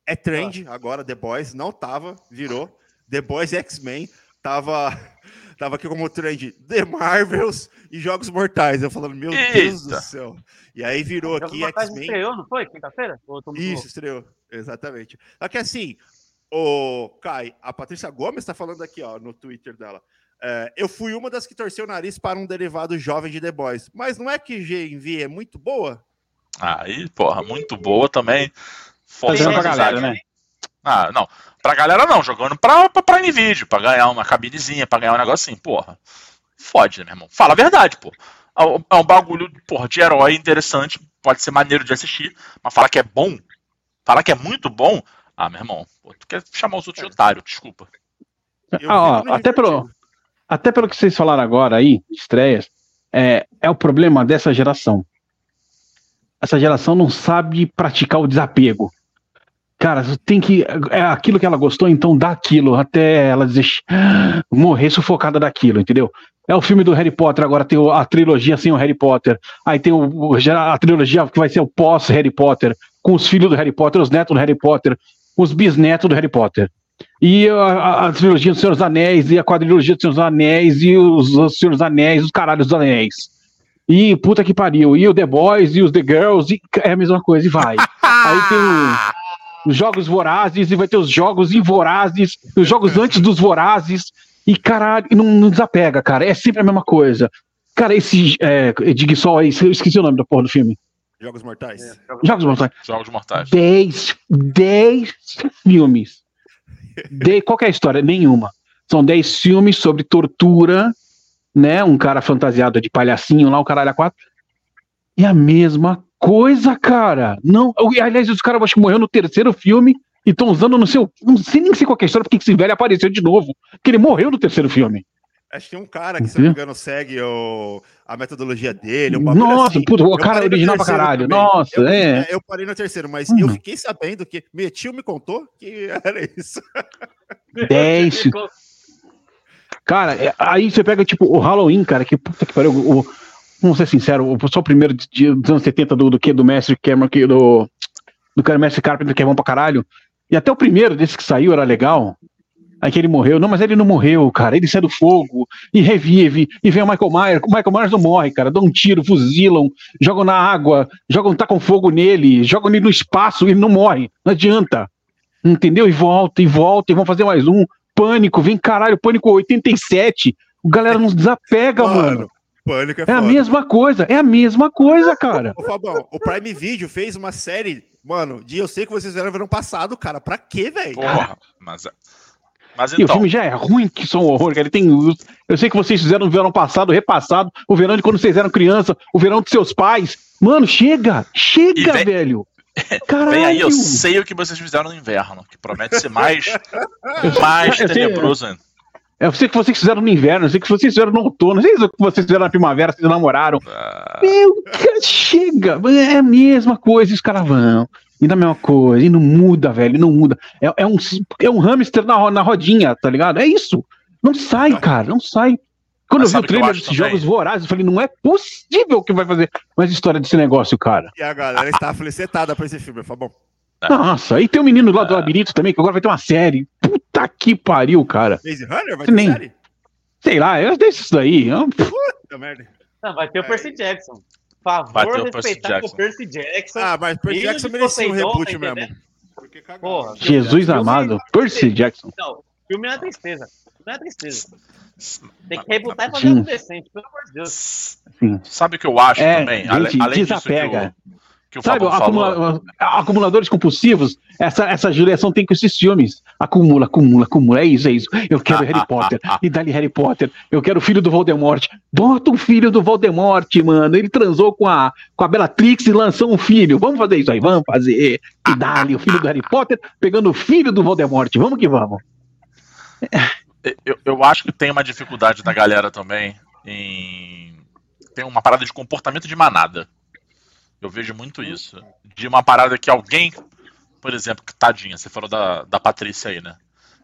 É trend ah. agora, The Boys, não tava, virou. The Boys X-Men tava, tava aqui como trend The Marvels e Jogos Mortais. Eu falando, meu Eita. Deus do céu. E aí virou aqui X-Men. Estreou, não foi? Quinta-feira? Isso, estreou. Exatamente. Só que assim, o Kai, a Patrícia Gomes tá falando aqui, ó, no Twitter dela. É, eu fui uma das que torceu o nariz para um derivado jovem de The Boys. Mas não é que GNV é muito boa? Aí, porra, muito boa também. Forçando pra galera, né? Ah, não. Pra galera não, jogando pra, pra, pra Nvidia, pra ganhar uma cabinezinha, pra ganhar um negocinho, porra. Fode, né, meu irmão? Fala a verdade, pô. É um é bagulho, porra, de herói interessante, pode ser maneiro de assistir, mas falar que é bom, falar que é muito bom, ah, meu irmão, pô, tu quer chamar os outros de otário, desculpa. Ah, ó, até, pelo, até pelo que vocês falaram agora aí, estreias, é, é o problema dessa geração essa geração não sabe praticar o desapego. Cara, tem que. É aquilo que ela gostou, então dá aquilo, até ela dizer, morrer sufocada daquilo, entendeu? É o filme do Harry Potter, agora tem a trilogia sem o Harry Potter. Aí tem o, a trilogia que vai ser o pós-Harry Potter, com os filhos do Harry Potter, os netos do Harry Potter, os bisnetos do Harry Potter. E a, a, a trilogia do Senhor dos Anéis, e a quadrilogia do Senhor dos Anéis, e os, os Senhor dos Anéis, os caralhos dos Anéis. E puta que pariu, e o The Boys, e os The Girls, e é a mesma coisa, e vai. Aí tem os jogos vorazes, e vai ter os jogos invorazes, os jogos antes dos vorazes, e caralho, não, não desapega, cara, é sempre a mesma coisa. Cara, esse é, Dig Sol aí, eu esqueci o nome da porra do filme. Jogos Mortais. É, jogos Mortais. Jogos Mortais. Dez, dez filmes. De, qual é a história? Nenhuma. São dez filmes sobre tortura, né? Um cara fantasiado de palhacinho lá, o caralho a quatro. E a mesma coisa, cara. Não, aliás, os caras acho que morreu no terceiro filme e estão usando no seu. Não sei nem sei qual é a história, porque esse velho apareceu de novo. Porque ele morreu no terceiro filme. Acho que tem um cara que, se não me engano, segue o, a metodologia dele. Um Nossa, assim. puta, o cara é original pra caralho. Também. Nossa, eu, é. Eu parei no terceiro, mas hum. eu fiquei sabendo que meu tio me contou que era isso. 10. Cara, é, aí você pega, tipo, o Halloween, cara, que puta que pariu. O, vamos ser sincero, só o primeiro de, dos anos 70 do, do que? Do mestre Cameron, que, do, do cara Mestre Carpenter, que é bom pra caralho. E até o primeiro desse que saiu era legal. Aí que ele morreu. Não, mas ele não morreu, cara. Ele sai do fogo e revive. E vem o Michael Myers. O Michael Myers não morre, cara. Dão um tiro, fuzilam, jogam na água, jogam, tacam fogo nele, jogam ele no espaço e ele não morre. Não adianta. Entendeu? E volta, e volta, e vão fazer mais um. Pânico, vem caralho, Pânico 87. O galera não desapega, mano. mano. Pânico é, é a mesma coisa, é a mesma coisa, cara. Ô, Fabão, o Prime Video fez uma série, mano, de eu sei que vocês fizeram no verão passado, cara. Pra quê, velho? Porra, mas mas então... E o então- filme já é ruim que são horror, cara. Ele tem. Eu sei que vocês fizeram no verão passado, repassado, o verão de quando vocês eram criança, o verão dos seus pais. Mano, chega! Chega, vem... velho! Caralho. Vem aí, eu sei o que vocês fizeram no inverno, que promete ser mais, mais tenebroso ainda. Eu sei que vocês fizeram no inverno, eu sei que vocês fizeram no outono, eu sei o que vocês fizeram na primavera, vocês namoraram. Ah. Meu, chega! É a mesma coisa, os caras vão. E na mesma coisa, e não muda, velho, não muda. É, é, um, é um hamster na, na rodinha, tá ligado? É isso. Não sai, cara, não sai. Quando Mas eu vi o trailer desses jogos vorazes, eu falei, não é possível que vai fazer mais história desse negócio, cara. E a galera está felicitada pra esse filme, Fabão. É. Nossa, e tem o um menino lá do é. labirinto também, que agora vai ter uma série. Puta que pariu, cara. Maze Runner vai ter Nem... série? Sei lá, eu deixo isso daí. Puta merda. Não, vai ter o Percy Jackson favor, respeitar o Percy Jackson. Ah, mas Percy Jackson merecia um reboot tá mesmo. Porra, Jesus amado, Percy Jackson. Não, filme é tristeza. Não é tristeza. Tem que rebutar e fazer algo decente, pelo amor de Deus. Sim. Sabe o que eu acho é, também? Gente, além desapega. Disso que o, que o Sabe, acumula, acumuladores compulsivos, essa, essa geração tem com esses filmes. Acumula, acumula, acumula. É isso, é isso. Eu quero Harry Potter. E dali Harry Potter. Eu quero o filho do Voldemort. Bota um filho do Voldemort, mano. Ele transou com a, com a Bellatrix e lançou um filho. Vamos fazer isso aí, vamos fazer. E dali o filho do Harry Potter pegando o filho do Voldemort. Vamos que vamos. Eu, eu acho que tem uma dificuldade da galera também em. Tem uma parada de comportamento de manada. Eu vejo muito isso. De uma parada que alguém, por exemplo, que tadinha, você falou da, da Patrícia aí, né?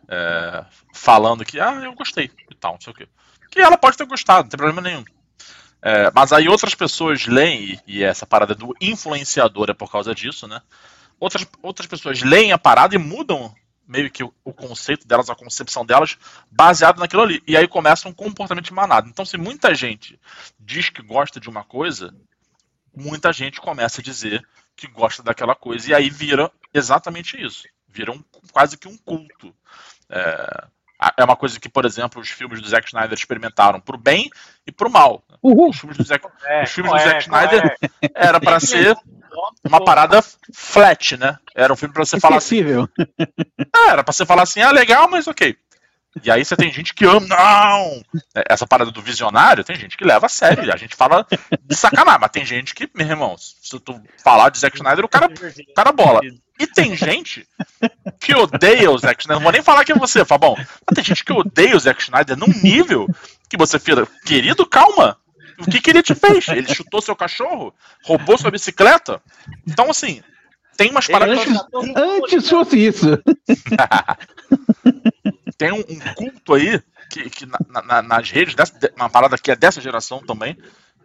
É, falando que, ah, eu gostei e tal, não sei o quê. Que ela pode ter gostado, não tem problema nenhum. É, mas aí outras pessoas leem, e essa parada do influenciador é por causa disso, né? Outras, outras pessoas leem a parada e mudam meio que o, o, conceito delas, a concepção delas, baseado naquilo ali. E aí começa um comportamento de manada. Então, se muita gente diz que gosta de uma coisa, muita gente começa a dizer que gosta daquela coisa, e aí vira exatamente isso. Vira um, quase que um culto. É, é uma coisa que, por exemplo, os filmes do Zack Snyder experimentaram pro bem e pro mal. Uhul. Os filmes do Zack, é, os filmes do Zack Snyder é. era para ser uma parada flat, né? Era um filme para você falar assim. É, era para você falar assim, ah, legal, mas ok. E aí você tem gente que ama, não! Essa parada do visionário, tem gente que leva a sério. A gente fala de sacanagem, mas tem gente que, meu irmão, se tu falar de Zack Snyder, o cara, o cara bola. E tem gente que odeia o Zack Snyder. Não vou nem falar que é você, Fabão. Mas tem gente que odeia o Zack Snyder num nível que você fica, querido, calma. O que, que ele te fez? Ele chutou seu cachorro? Roubou sua bicicleta? Então, assim, Tem umas paradas. um Antes fosse isso. Tem um, um culto aí, que, que na- na- nas redes, dessa- de- uma parada que é dessa geração também,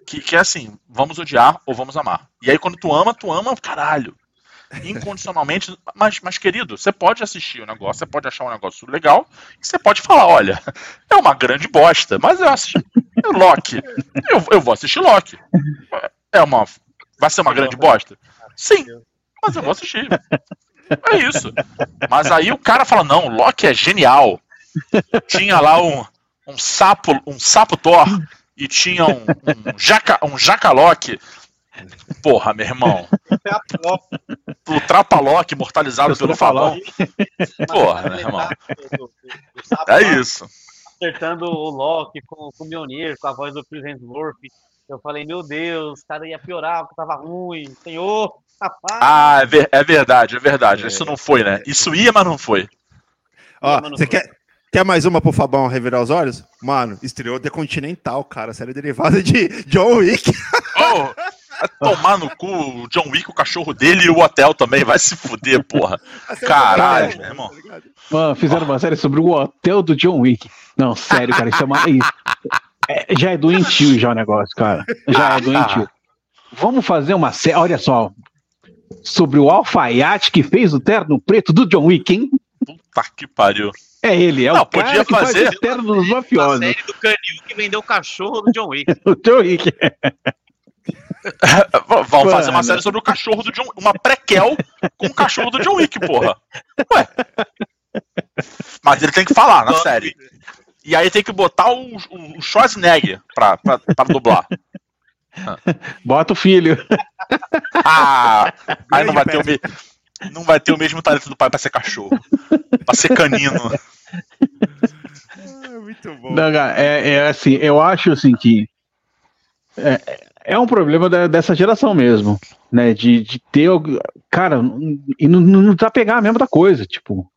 que, que é assim, vamos odiar ou vamos amar. E aí quando tu ama, tu ama, caralho. Incondicionalmente, mas, mas querido, você pode assistir o negócio, você pode achar um negócio legal, e você pode falar, olha, é uma grande bosta, mas eu assisti é Loki. Eu, eu vou assistir Loki. É uma. Vai ser uma grande bosta? Sim, mas eu vou assistir. É isso. Mas aí o cara fala, não, Loki é genial. Tinha lá um, um sapo, um sapo Thor e tinha um, um jaca, um jaca Loki. Porra, meu irmão. O Trapa Loki imortalizado sou pelo Fabão. Porra, meu irmão. É isso. Acertando o Loki com, com o Mjolnir, com a voz do Chris Hemsworth. Eu falei, meu Deus, o cara ia piorar, porque tava ruim. Senhor, rapaz. Ah, é, ver- é verdade, é verdade. Isso não foi, né? Isso ia, mas não foi. Ó, você quer, quer mais uma pro Fabão revirar os olhos? Mano, estreou The Continental, cara. Série derivada de John Wick. Oh, vai tomar no cu o John Wick, o cachorro dele e o hotel também. Vai se fuder, porra. Caralho, Tá meu irmão. ligado? Mano, fizeram uma série sobre o hotel do John Wick. Não, sério, cara, isso é uma. isso- é- já é doentio já o negócio, cara. Já é doentio. Vamos fazer uma série. Olha só. Sobre o alfaiate que fez o terno preto do John Wick, hein? Puta que pariu. É ele, é Não, o cara podia que faz o terno dos A mafiosos. série do Canil que vendeu o cachorro do John Wick. O John Wick. V- Vamos fazer uma série sobre o cachorro do John Uma prequel com o cachorro do John Wick, porra. Ué. Mas ele tem que falar na série. E aí tem que botar o, o, o Schwarzenegger pra, pra, pra dublar. Bota o filho. Ah! Aí não vai, ter o me... não vai ter o mesmo talento do pai pra ser cachorro. Pra ser canino. Ah, muito bom. Não, cara, é, é assim, eu acho assim que é, é um problema da- dessa geração mesmo, né? De, de ter, cara, e não, não desapegar mesmo da coisa, tipo,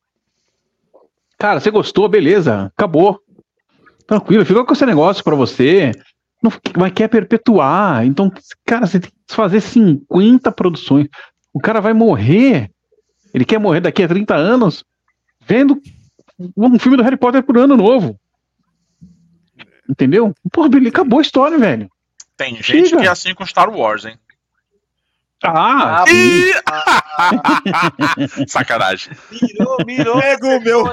cara, você gostou, beleza, acabou, tranquilo, fica com esse negócio pra você, não, mas quer perpetuar, então, cara, você tem que fazer 50 produções, o cara vai morrer, ele quer morrer daqui a 30 anos, vendo um filme do Harry Potter por ano novo. Entendeu? Beleza, acabou a história, velho. Tem gente Chega. que é assim com Star Wars, hein? Ah, Ih! Sacanagem. Mirou, mirou. Pega o meu,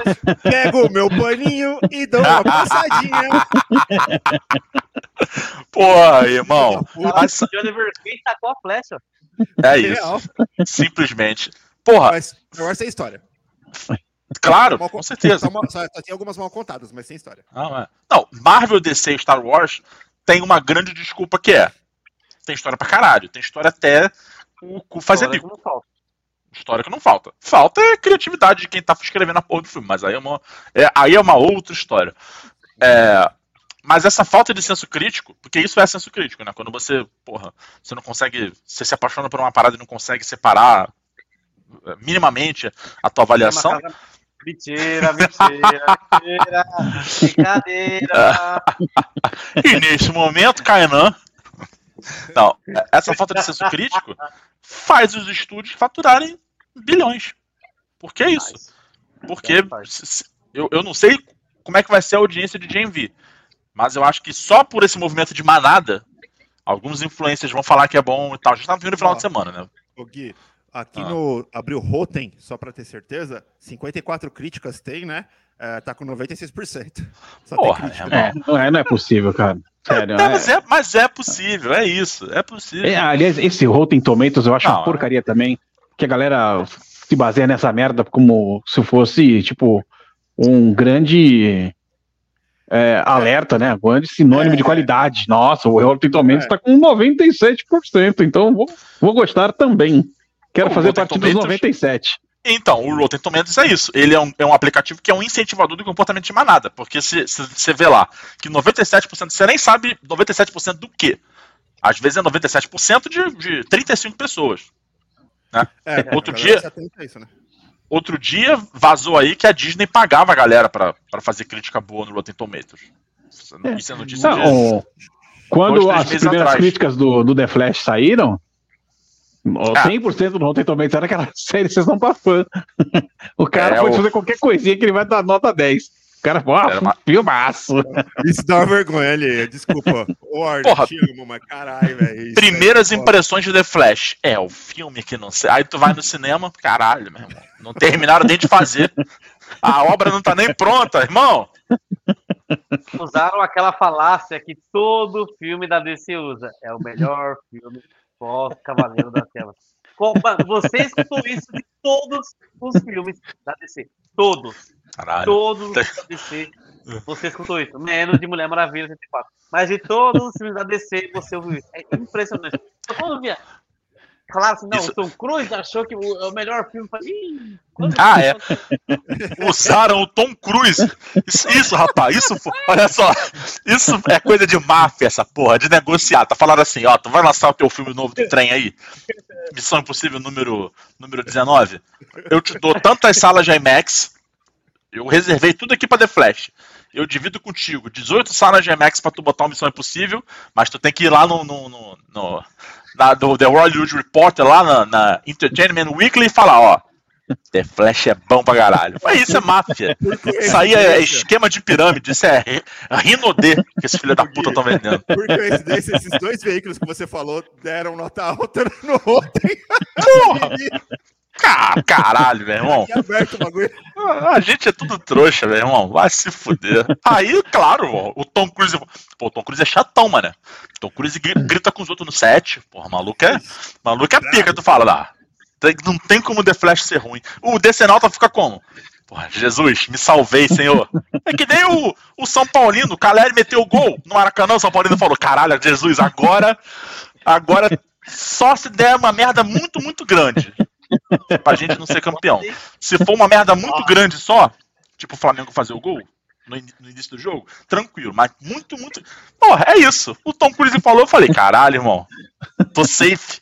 pega o meu paninho e dou uma passadinha. Pô, irmão. O Oliver Queen tacou a flecha. é isso. Real. Simplesmente. Porra, Mas Wars tem história. claro, com certeza. Só, só- só tem algumas mal contadas, mas tem história. Não, é. Não, Marvel, DC e Star Wars tem uma grande desculpa que é. Tem história pra caralho. Tem história até o cu fazer bico. não falta. História que não falta. Falta é criatividade de quem tá escrevendo a porra do filme, mas aí é uma, é, aí é uma outra história. É, mas essa falta de senso crítico, porque isso é senso crítico, né? Quando você, porra, você não consegue, você se apaixona por uma parada e não consegue separar é, minimamente a tua avaliação, Mentira, mentira, mentira. Brincadeira. E nesse momento, Kainan. Não, essa falta de senso crítico faz os estúdios faturarem bilhões. Por que isso? Porque se- eu, eu não sei como é que vai ser a audiência de GMV, mas eu acho que só por esse movimento de manada, alguns influencers vão falar que é bom e tal. A gente tá no final de semana, né? Ô, Gui, aqui Ah. no Abriu Rotten, só pra ter certeza, 54 críticas tem, né? É, tá com 96%. Só Porra, tem crítica. é, não é, não é possível, cara. Sério. É, mas, é- é, mas é possível, é isso, é possível. é, aliás, esse Rotten Tomatoes eu acho Não, uma porcaria também. Que a galera se baseia nessa merda como se fosse, tipo, um grande é, alerta, né? Um grande sinônimo É. de qualidade. Nossa, o Rotten Tomatoes É. tá com 97%, então vou, vou gostar também. Quero fazer Rotten parte dos Tomatoes- 97. Então, o Rotten Tomatoes é isso. Ele é um, é um aplicativo que é um incentivador do comportamento de manada. Porque você vê lá que 97%, você nem sabe 97% do quê. Às vezes é 97% de, de 35 pessoas. É, Outro a dia- isso, né? Outro dia vazou aí que a Disney pagava a galera pra pra fazer crítica boa no Rotten Tomatoes. Isso é- é notícia de... Não, quando Dois, as primeiras atrás. críticas do, do The Flash saíram, Ah. 100% do Rotten Tomatoes era aquela série Sessão pra fã. O cara É, pode o- fazer qualquer coisinha que ele vai dar nota 10. O cara, ó, Era uma- filmaço. Isso dá uma vergonha ali. Desculpa. Ô, Arno, Porra. te amo, mas caralho, velho. isso Primeiras é impressões de The Flash. É, o filme que não sei. Aí tu vai no cinema, caralho, meu irmão. Não terminaram nem de fazer. A obra não tá nem pronta, irmão. Usaram aquela falácia que todo filme da DC usa. É o melhor filme pós-Cavaleiro das Trevas. Você escutou isso de todos os filmes da DC. Todos. Caralho. Todos da DC. Você escutou isso. Menos de Mulher Maravilha 84. Mas de todos os filmes da DC, você ouviu isso. É impressionante. Eu quando via. Falaram assim, não, Isso- o Tom Cruise achou que o, é o melhor filme. "Ih, quando Ah, é. aconteceu?" Usaram o Tom Cruise. Isso, isso, rapaz, isso, olha só, isso é coisa de máfia, essa porra, de negociar. Tá falando assim, ó, tu vai lançar o teu filme novo do trem aí, Missão Impossível número, número 19. Eu te dou tantas salas de IMAX, eu reservei tudo aqui pra The Flash. Eu divido contigo 18 salas de IMAX pra tu botar uma Missão Impossível, mas tu tem que ir lá no, no, no, no- na, do The Hollywood Reporter, lá na, na Entertainment Weekly e falar, ó, The Flash é bom pra caralho. Foi isso, é máfia. Isso aí é esquema de pirâmide, isso é ri- Rinodê que esse filho da puta estão vendendo. Por coincidência, esses dois veículos que você falou deram nota alta no Rotten. Porra! Ca- Caralho, meu irmão. Bagulho. A gente é tudo trouxa, meu irmão. Vai se fuder. Aí, claro, ó, o Tom Cruise. Pô, o Tom Cruise é chatão, mano. Tom Cruise gri- grita com os outros no set. Porra, maluco é. Maluco é pica, tu fala, lá. Tem- Não tem como o The Flash ser ruim. O Decenalta fica como? Porra, Jesus, me salvei, senhor. É que nem o, o São Paulino, o Caleri meteu o gol no Maracanã, o São Paulino falou: caralho, Jesus, agora. Agora só se der uma merda muito, muito grande. Pra gente não ser campeão. Se for uma merda muito grande só, tipo o Flamengo fazer o gol no, in- no início do jogo, tranquilo. Mas muito, muito. Porra, é isso. O Tom Cruise falou, eu falei, caralho, irmão. Tô safe.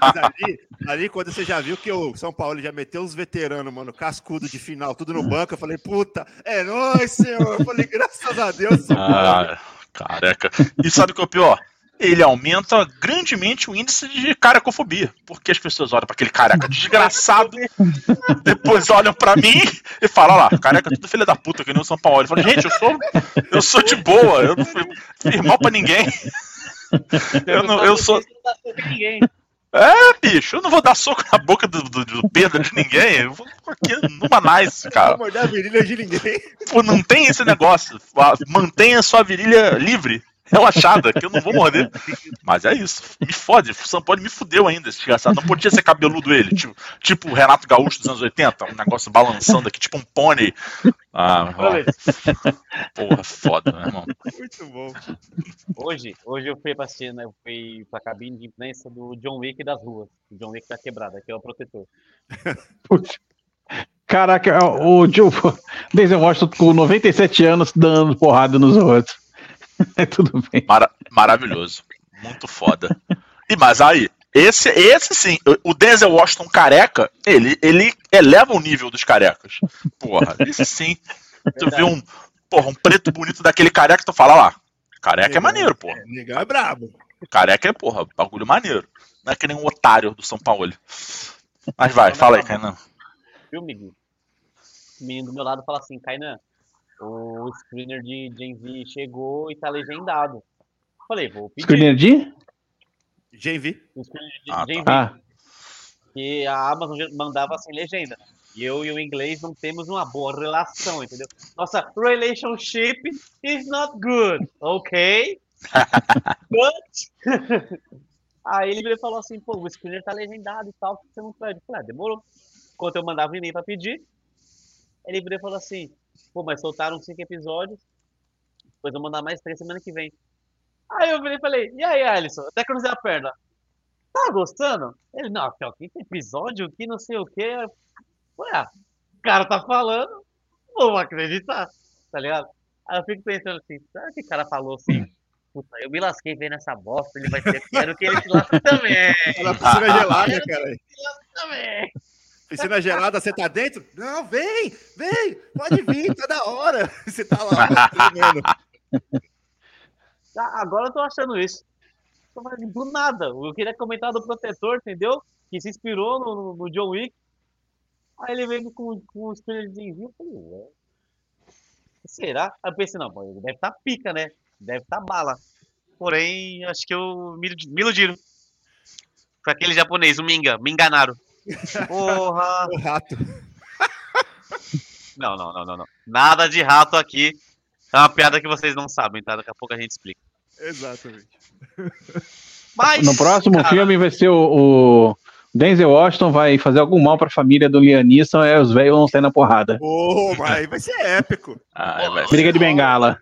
Ali, ali, quando você já viu que o São Paulo já meteu os veteranos, mano, cascudo de final, tudo no banco, eu falei, puta, é nóis, senhor. Eu falei, graças a Deus, São Paulo. Ah, careca. E sabe o que é o pior? Ele aumenta grandemente o índice de carecofobia. Porque as pessoas olham pra aquele careca desgraçado, depois olham pra mim e falam: Olha lá, careca tudo filha da puta, que nem o São Paulo. Eu falo, gente, eu sou, eu sou de boa, eu não fui, fiz mal pra ninguém. Eu, não, eu sou. É, bicho, eu não vou dar soco na boca do, do, do Pedro de ninguém. Eu vou aqui numa nice, Não cara. morder a virilha de ninguém. Pô, não tem esse negócio. Mantenha sua virilha livre, relaxada, que eu não vou morder. Mas é isso. Me fode. O São Paulo me fudeu ainda, esse desgraçado. Não podia ser cabeludo ele. Tipo, tipo o Renato Gaúcho dos anos 80, um negócio balançando aqui, tipo um pônei. Ah, porra, foda, meu irmão. Muito bom. Hoje, hoje eu fui pra né? Eu fui pra cabine de imprensa do John Wick das ruas. O John Wick tá quebrado, aqui é o protetor. Putz. Caraca, o Joe Denzel Washington com 97 anos dando porrada nos outros. É tudo bem. Mara- maravilhoso. Muito foda. E mas aí, esse, esse sim, o Denzel Washington careca, ele, ele eleva o nível dos carecas. Porra, esse sim. Tu vê um, porra, um preto bonito daquele careca, tu fala lá. Careca é maneiro, porra. Negão é brabo. Careca é, porra, bagulho maneiro. Não é que nem um otário do São Paulo. Mas vai, fala aí, Kainan. Filme. O menino do meu lado fala assim, Kainan, o screener de Gen Z chegou e tá legendado. Falei, vou pedir. Screener de? GV. O screener de Ah, Gen Z, Ah, que a Amazon mandava sem legenda. E eu e o inglês não temos uma boa relação, entendeu? Nossa relationship is not good, ok? But... Aí ele falou assim, pô, o screener tá legendado e tal, você não pede? Eu falei, ah, demorou. Enquanto eu mandava um e-mail pra pedir, ele e falou assim, pô, mas soltaram cinco episódios, depois eu vou mandar mais três semana que vem. Aí eu virei e falei, e aí, Alisson, até cruzei a perna. Tá gostando? Ele, não, que é o quinto episódio, que não sei o quê. Ah, o cara tá falando, vou acreditar, tá ligado? Aí eu fico pensando assim, será que o cara falou assim? Puta, eu me lasquei vendo essa bosta, ele vai ser, quero que ele se lasque também, Ela piscina gelada, cara. também. Piscina gelada, você tá dentro? Não, vem, vem, pode vir, tá da hora. Você tá lá. Ah, Agora eu tô achando isso. Eu falei, Do nada. Eu queria comentar do protetor, entendeu? Que se inspirou no, no- John Wick. Aí ele veio com, com um spoilerzinho. Eu falei, ué. Será? Aí eu pensei, não, deve estar pica, né? Deve estar bala. Porém, acho que eu me, me iludiram. Foi aquele japonês, o Minga. Me enganaram. Porra! O rato. Não, não, não, não, não. Nada de rato aqui. É uma piada que vocês não sabem, tá? Daqui a pouco a gente explica. Exatamente. Mas, No próximo cara, filme vai ser o, o Denzel Washington vai fazer algum mal pra família do Liam Neeson, aí os velhos vão sair na porrada. Mas aí vai ser épico. Ah, vai ser- Briga de bengala.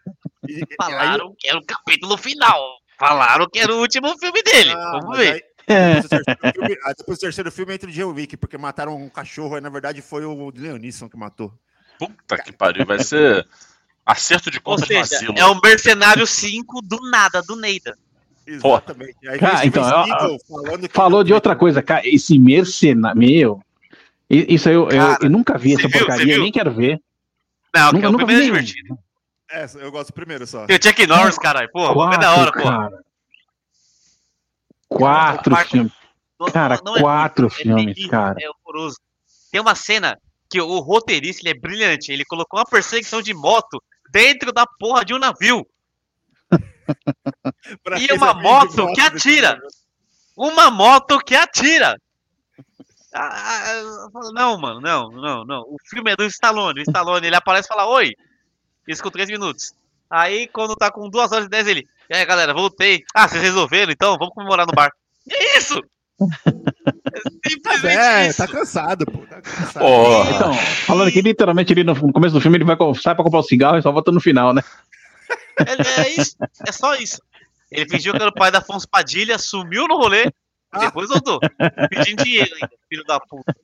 E- e- Falaram que era o capítulo final. Falaram que era o último filme dele. Ah, Vamos ver. aí- depois, do terceiro filme, ah, depois do terceiro filme entra o John Wick, porque mataram um cachorro, aí na verdade foi o Leonisson que matou. Puta que pariu, vai ser acerto de contas no seja, asilo. é o Mercenário 5 do nada, do Neida. Exatamente. Aí Cara, então, eu- Seagal falando que Falou de outra coisa, cara. Esse mercenário. Meu. i- Isso aí eu, eu- Cara, eu nunca vi essa viu? Porcaria, nem quero ver. Não, Nunca, que o nunca vi primeiro é divertido. É, eu gosto primeiro só. Tem o Chuck Norris, caralho. Pô, o é da hora, pô. Quatro Quarto- filmes. Não- Cara, não é quatro é filmes, terrível, cara. É horroroso. Tem uma cena que o roteirista ele é brilhante. Ele colocou uma perseguição de moto dentro da porra de um navio. E uma moto que atira. Uma moto que atira. Ah, ah, Não, mano, não, não, não. O filme é do Stallone. O Stallone, ele aparece e fala, oi. Isso com três minutos. Aí, quando tá com duas horas e dez, ele. E aí, galera, voltei. Ah, vocês resolveram, então? Vamos comemorar no bar. E é isso! É simplesmente É, isso. tá cansado, pô. Tá cansado. Porra. Então, falando que literalmente ali no começo do filme ele vai sai pra comprar o cigarro e só volta no final, né? É, é isso. É só isso. Ele fingiu que era o pai da Afonso Padilha, sumiu no rolê, depois voltou. Pedindo dinheiro ainda, filho da puta.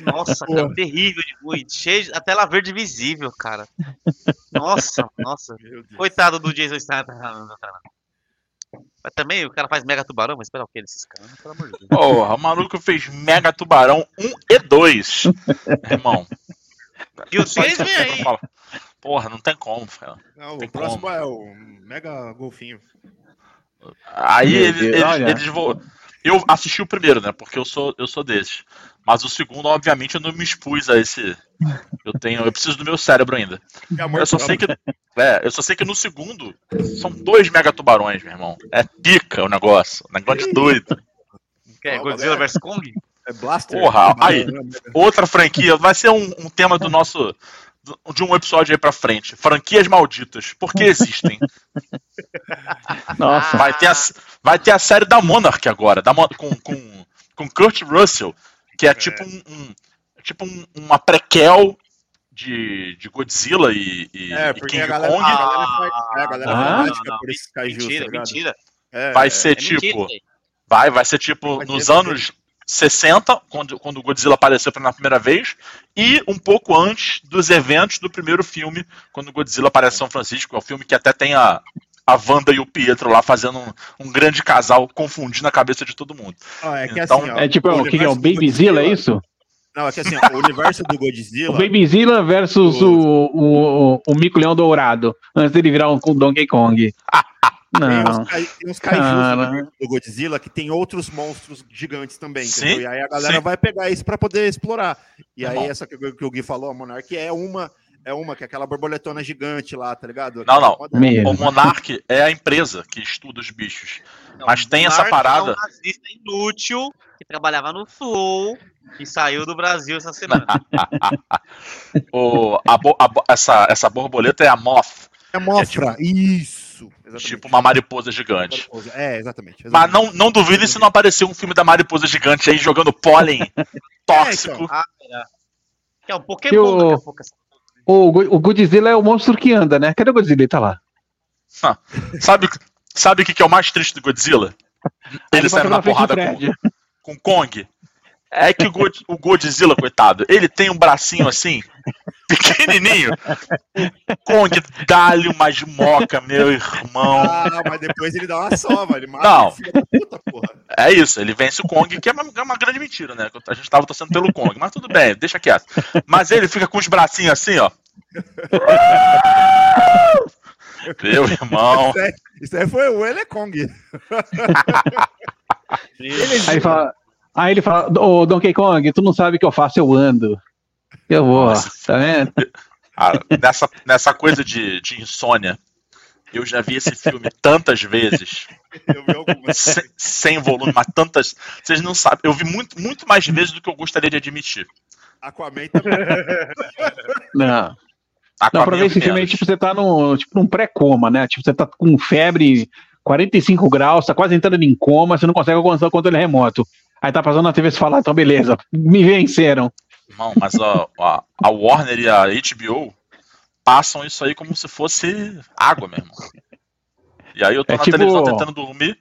Nossa, cara, terrível de ruim. Cheio de, a tela verde visível, cara. Nossa, nossa. Coitado do Jason Statham. Mas também o cara faz mega tubarão, mas espera o que desses caras? Pelo amor de Deus. Porra, o maluco fez Mega Tubarão 1 e 2. Irmão. E o Só 3 isso vem aí. Porra, não tem como, cara. Não, Tem o próximo como. é o Mega Golfinho. Aí eles, eles vão. Eu assisti o primeiro, né? Porque eu sou, eu sou desses. Mas o segundo, obviamente, eu não me expus a esse. Eu tenho. Eu preciso do meu cérebro ainda. Eu só sei que. É, eu só sei que no segundo são dois mega tubarões, meu irmão. É pica o negócio. O negócio de doido. Que é Godzilla vs Kong? É Blaster. Porra, aí. Outra franquia. Vai ser um, um tema do nosso. De um episódio aí pra frente. Franquias malditas. Por que existem? Nossa. Vai ter a, vai ter a série da Monarch agora, da, Mon- com, com, com Kurt Russell, que é tipo, um, um- tipo um- uma prequel de, de Godzilla e, e- É, e porque King a galera, Kong. a galera, faz- é, a galera Ah, fanática não, não, por tá Mentira, mentira. É, Vai é. ser É tipo. mentira. Vai, vai ser tipo nos anos 60, quando, quando o Godzilla apareceu pela primeira vez, e um pouco antes dos eventos do primeiro filme, quando o Godzilla aparece em São Francisco. É o filme que até tem a, a Wanda e o Pietro lá fazendo um, um grande casal, confundindo a cabeça de todo mundo. Ó, é que Então, assim, ó, É tipo, o que que é o Babyzilla, é isso? Não, é que assim, ó, o universo do O Godzilla. Babyzilla versus o, o, o, o Mico Leão Dourado, antes dele virar um Donkey Kong. Tem Não. uns, tem uns kaijus universo do Godzilla que tem outros monstros gigantes também? E aí a galera sim. vai pegar isso pra poder explorar. E aí Bom. essa que, que o Gui falou, a Monark, é uma, é uma que é aquela borboletona gigante lá, tá ligado? Não, não. Meu. O Monark é a empresa que estuda os bichos. Não, Mas tem essa parada. É um nazista inútil que trabalhava no Flow e saiu do Brasil essa semana. O, a a essa, essa borboleta é a Moth, É mofra, isso. Exatamente. tipo uma mariposa gigante. É, exatamente. Mas exatamente. não, não duvide se não aparecer um filme da mariposa gigante aí jogando pólen tóxico. Ah, é. É um Pokémon o- daqui a pouco. essa- O, o Godzilla é o monstro que anda, né? Cadê o Godzilla? Ele tá lá. Sabe, sabe o que que é o mais triste do Godzilla? Ele saindo jogar na porrada com, com Kong. É que o, God- o Godzilla, coitado, ele tem um bracinho assim, pequenininho. Kong dá-lhe uma moca, meu irmão. Ah, mas depois ele dá uma sova, ele mata Não. o filho da puta, porra. É isso, ele vence o Kong, que é uma, é uma grande mentira, né? A gente tava torcendo pelo Kong, mas tudo bem, deixa quieto. Mas ele fica com os bracinhos assim, ó. Meu irmão. Isso aí, isso aí foi o Elekong. Aí ele fala, aí ele fala, ô Donkey Kong, tu não sabe o que eu faço, eu ando. Eu vou, Nossa. tá vendo? Ah, nessa, nessa coisa de, de insônia, eu já vi esse filme tantas vezes, Eu vi algumas. sem, sem volume, mas tantas. Vocês não sabem. Eu vi muito, muito mais vezes do que eu gostaria de admitir. Aquaman também. Não. Não, Aquaman pra eu ver esse filme aí, tipo, você tá no, tipo, num pré-coma, né? Tipo, você tá com febre, 45 graus, tá quase entrando em coma, você não consegue alcançar o controle remoto. Aí tá passando na TV e você fala, ah, então beleza, me venceram. Não, mas a, a, a Warner e a HBO passam isso aí como se fosse água mesmo. E aí eu tô É na tipo- televisão tentando dormir.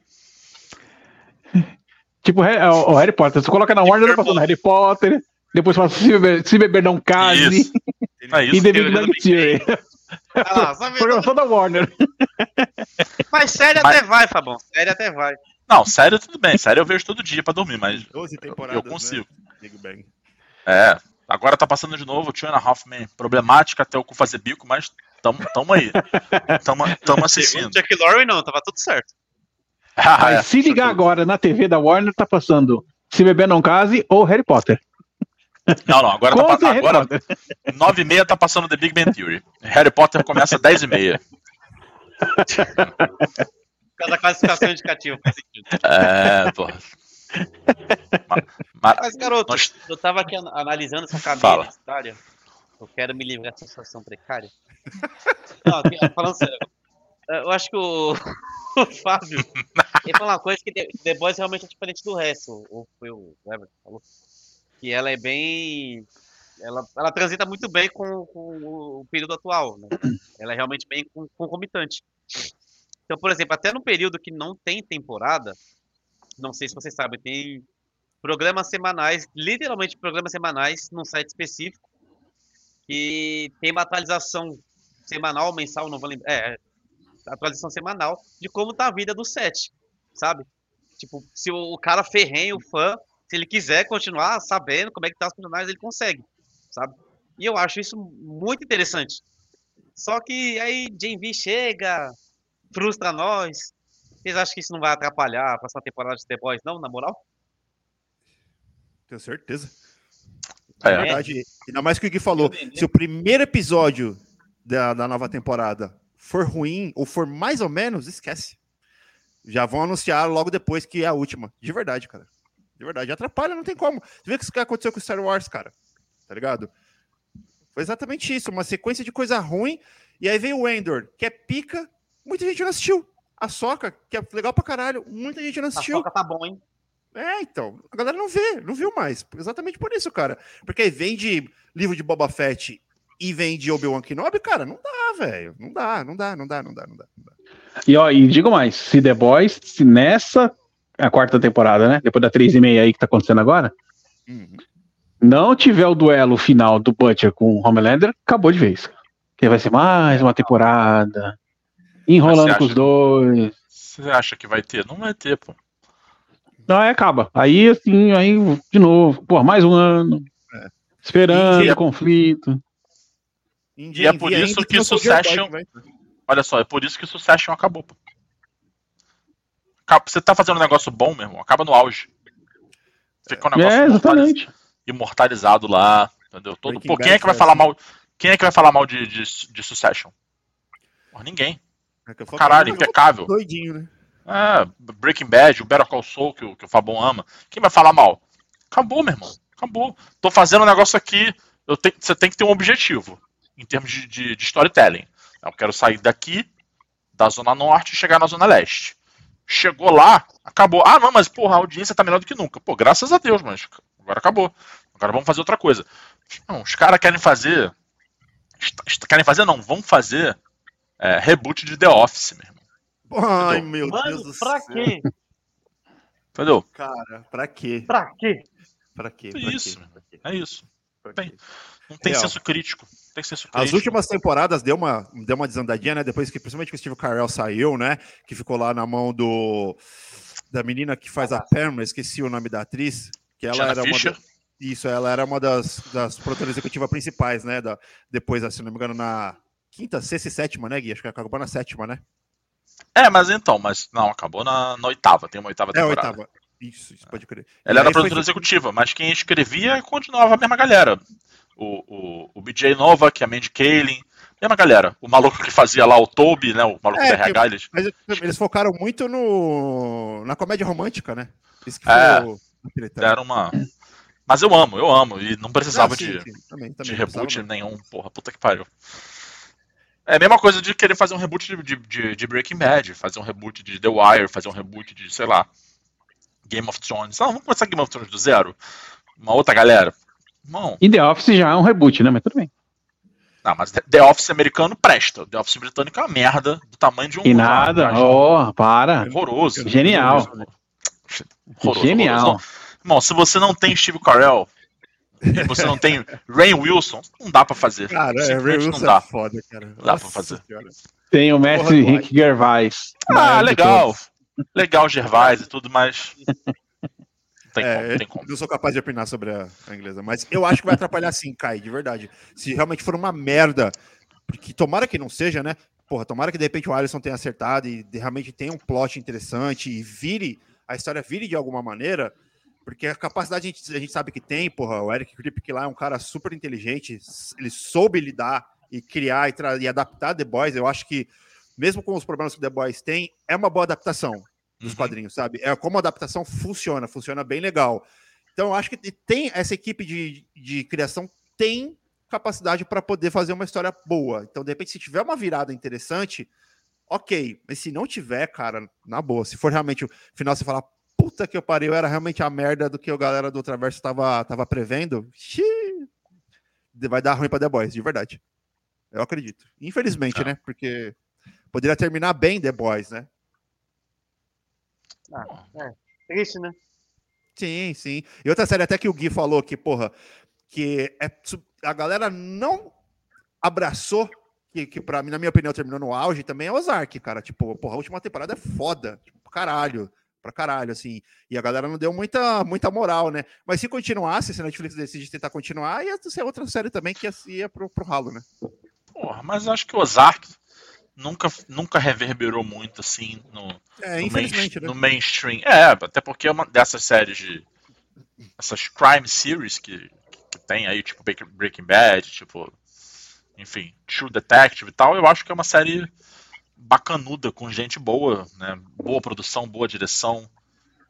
Tipo o Harry Potter, você coloca na Warner, tá passando Harry Potter, depois fala, se beber, se beber não case, Isso. É e isso. The Teoria Big Bang Theory. Ah Programação da Warner. Mas sério Mas- até vai, Fabão. Sério até vai. Não, sério, tudo bem. Sério, eu vejo todo dia pra dormir, mas 12 eu, temporadas. eu consigo. Né? Big Bang. É. Agora tá passando de novo o Two and a Half Men. Problemática até o cu fazer bico, mas tamo, tamo aí. Tamo, tamo assistindo. Jack Lorre, não, tava tudo certo. Ah, Mas é. se ligar agora na TV da Warner, tá passando Se Beber Não Case ou Harry Potter. Não, não, agora, tá, pa- Harry agora? 9 e meia tá passando The Big Bang Theory. Harry Potter começa às 10 e meia. Por causa da classificação indicativa, faz sentido. É, pô. Ma- ma- Mas, garoto, Nós- eu tava aqui an- analisando essa cadeia Fala. Eu quero me livrar dessa situação precária. Não, falando sério, eu acho que o, o Fábio ele falou uma coisa que The, The Boys realmente é diferente do resto. Ou foi o Everton que falou. Que ela é bem. Ela, ela transita muito bem com, com o período atual. Né? Ela é realmente bem con- concomitante. Então, por exemplo, até no período que não tem temporada, não sei se vocês sabem, tem programas semanais, literalmente programas semanais num site específico, que tem uma atualização semanal, mensal, não vou lembrar, é, atualização semanal de como tá a vida do set, sabe? Tipo, se o cara ferrenha o fã, se ele quiser continuar sabendo como é que tá os personagens, ele consegue, sabe? E eu acho isso muito interessante. Só que aí V chega, frustra nós. Vocês acham que isso não vai atrapalhar a próxima temporada de The Boys, não, na moral? Tenho certeza. É. Na verdade, ainda mais que o Gui falou, se o primeiro episódio da, da nova temporada for ruim ou for mais ou menos, esquece. Já vão anunciar logo depois que é a última. De verdade, cara. De verdade. Atrapalha, não tem como. Você vê o que aconteceu com Star Wars, cara. Tá ligado? Foi exatamente isso. Uma sequência de coisa ruim. E aí veio o Endor, que é pica. Muita gente não assistiu. A Soca, que é legal pra caralho. Muita gente não A assistiu. soca tá bom, hein? É, então. A galera não vê, não viu mais. Exatamente por isso, cara. Porque aí vem de livro de Boba Fett e vem de Obi-Wan Kenobi, cara, não dá, velho. Não dá, não dá, não dá, não dá, não dá. Não dá. E, ó, e digo mais, se The Boys, se nessa a quarta temporada, né? Depois da três e meia aí que tá acontecendo agora, Uhum. não tiver o duelo final do Butcher com o Homelander, acabou de vez. Que vai ser mais uma temporada. Enrolando com os dois. Você acha que vai ter? Não vai ter, pô. Não, aí acaba. Aí, assim, aí, de novo, pô, mais um ano. É. Esperando E- o conflito. E é Gen por isso que Succession- Olha só, é por isso que Succession acabou, pô. Você tá fazendo um negócio bom, meu irmão, acaba no auge. Fica um negócio É, imortaliz- exatamente. imortalizado lá, entendeu? Todo... Breaking Pô, quem é que vai foi falar assim. mal? Quem é que vai falar mal de, de, de Succession? Porra, ninguém. É Caralho, "Não, impecável. Doidinho, né? É, Breaking Bad, o Better Call Saul, que, o- que o Fabão ama. Quem vai falar mal? Acabou, meu irmão. Acabou. Tô fazendo um negócio aqui. Tenho, você tem que ter um objetivo em termos de, de, de storytelling. Eu quero sair daqui, da Zona Norte, e chegar na Zona Leste. Chegou lá, acabou. Ah, não, mas porra, a audiência tá melhor do que nunca. Pô, graças a Deus, mas agora acabou. Agora vamos fazer outra coisa. Não, os caras querem fazer. Querem fazer, não, vão fazer é, reboot de The Office, meu irmão. Ai, meu Deus Mano, do pra céu. quê? Entendeu? Cara, pra quê? Pra quê? Pra quê? É Pra isso, quê? Pra quê? É isso. Pra Tem. quê? Não tem Real. senso crítico. Tem senso As crítico. últimas temporadas deu uma, deu uma desandadinha, né? Depois que, principalmente que o Steve Carell saiu, né? Que ficou lá na mão do da menina que faz a Pam, esqueci o nome da atriz, que ela Jenna era Fisher? uma da- isso, ela era uma das, das produtoras executivas principais, né? Da, depois, se não me engano, na quinta, sexta e sétima, né, Gui? Acho que acabou na sétima, né? É, mas então, mas não, acabou na, na oitava, tem uma oitava É, temporada. oitava. Isso, isso pode crer. Ela era aí foi- produtora executiva, mas quem escrevia continuava a mesma galera. O, o, o BJ Nova, que é a Mandy Kaling, mesma galera. O maluco que fazia lá o Toby, né? O maluco É, da RH, eles... Mas eles focaram muito no na comédia romântica, né? Isso que É. foi o- a treta. deram uma. Mas eu amo, eu amo. E não precisava Ah, sim, de, sim, também, de também, reboot precisava, nenhum. Porra, puta que pariu. É a mesma coisa de querer fazer um reboot de, de- de, Breaking Bad, fazer um reboot de The Wire, fazer um reboot de, sei lá, Game of Thrones. Não, vamos começar Game of Thrones do zero. Uma outra galera. Não, E The Office já é um reboot, né? Mas tudo bem. não, mas The Office americano presta. The Office britânico é uma merda do tamanho de um. E nada. Oh, para. Horroroso. Genial. Horroroso, Genial. horroroso. Irmão, se você não tem Steve Carell e você não tem Rain Wilson, não dá pra fazer. Cara, é, Wilson não dá. é foda, cara. dá pra Nossa fazer. Senhora. Tem o mestre Porra, Henrique Gervais. Ah, legal. Legal, Gervais e tudo, mas. Não tem É, como, não tem como. Não sou capaz de opinar sobre a, a inglesa, mas eu acho que vai atrapalhar sim, Kai, de verdade. Se realmente for uma merda, porque tomara que não seja, né? Porra, tomara que de repente o Alisson tenha acertado e de- realmente tenha um plot interessante e vire, a história vire de alguma maneira, porque a capacidade a gente, a gente sabe que tem, porra, o Eric Kripke lá é um cara super inteligente, ele soube lidar e criar e, e adaptar The Boys, eu acho que mesmo com os problemas que The Boys tem, é uma boa adaptação dos Uhum. quadrinhos, sabe? É como a adaptação funciona, funciona bem legal. Então, eu acho que tem essa equipe de, de criação tem capacidade para poder fazer uma história boa. Então, de repente, se tiver uma virada interessante, ok. Mas se não tiver, cara, na boa, se for realmente o final, você falar, puta que eu parei, eu era realmente a merda do que a galera do Ultraverso tava, tava prevendo, xiii, vai dar ruim pra The Boys, de verdade. Eu acredito. Infelizmente, Tá. né? Porque poderia terminar bem The Boys, né? Triste, né? Sim, sim. E outra série até que o Gui falou que, porra, que é, a galera não abraçou, que, que pra mim, na minha opinião, terminou no auge, também é Ozark, cara. Tipo, porra, a última temporada é foda. Tipo, caralho. Pra caralho, assim. E a galera não deu muita, muita moral, né? Mas se continuasse, se a Netflix decide tentar continuar, ia ser outra série também que ia, ia pro, pro ralo, né? Porra, mas eu acho que o Ozark nunca, nunca reverberou muito assim no, É, no, main- né? no mainstream. É, até porque é uma dessas séries de. Essas crime series que, que tem aí, tipo Breaking- Breaking Bad, tipo. Enfim, True Detective e tal, eu acho que é uma série bacanuda, com gente boa, né? Boa produção, boa direção.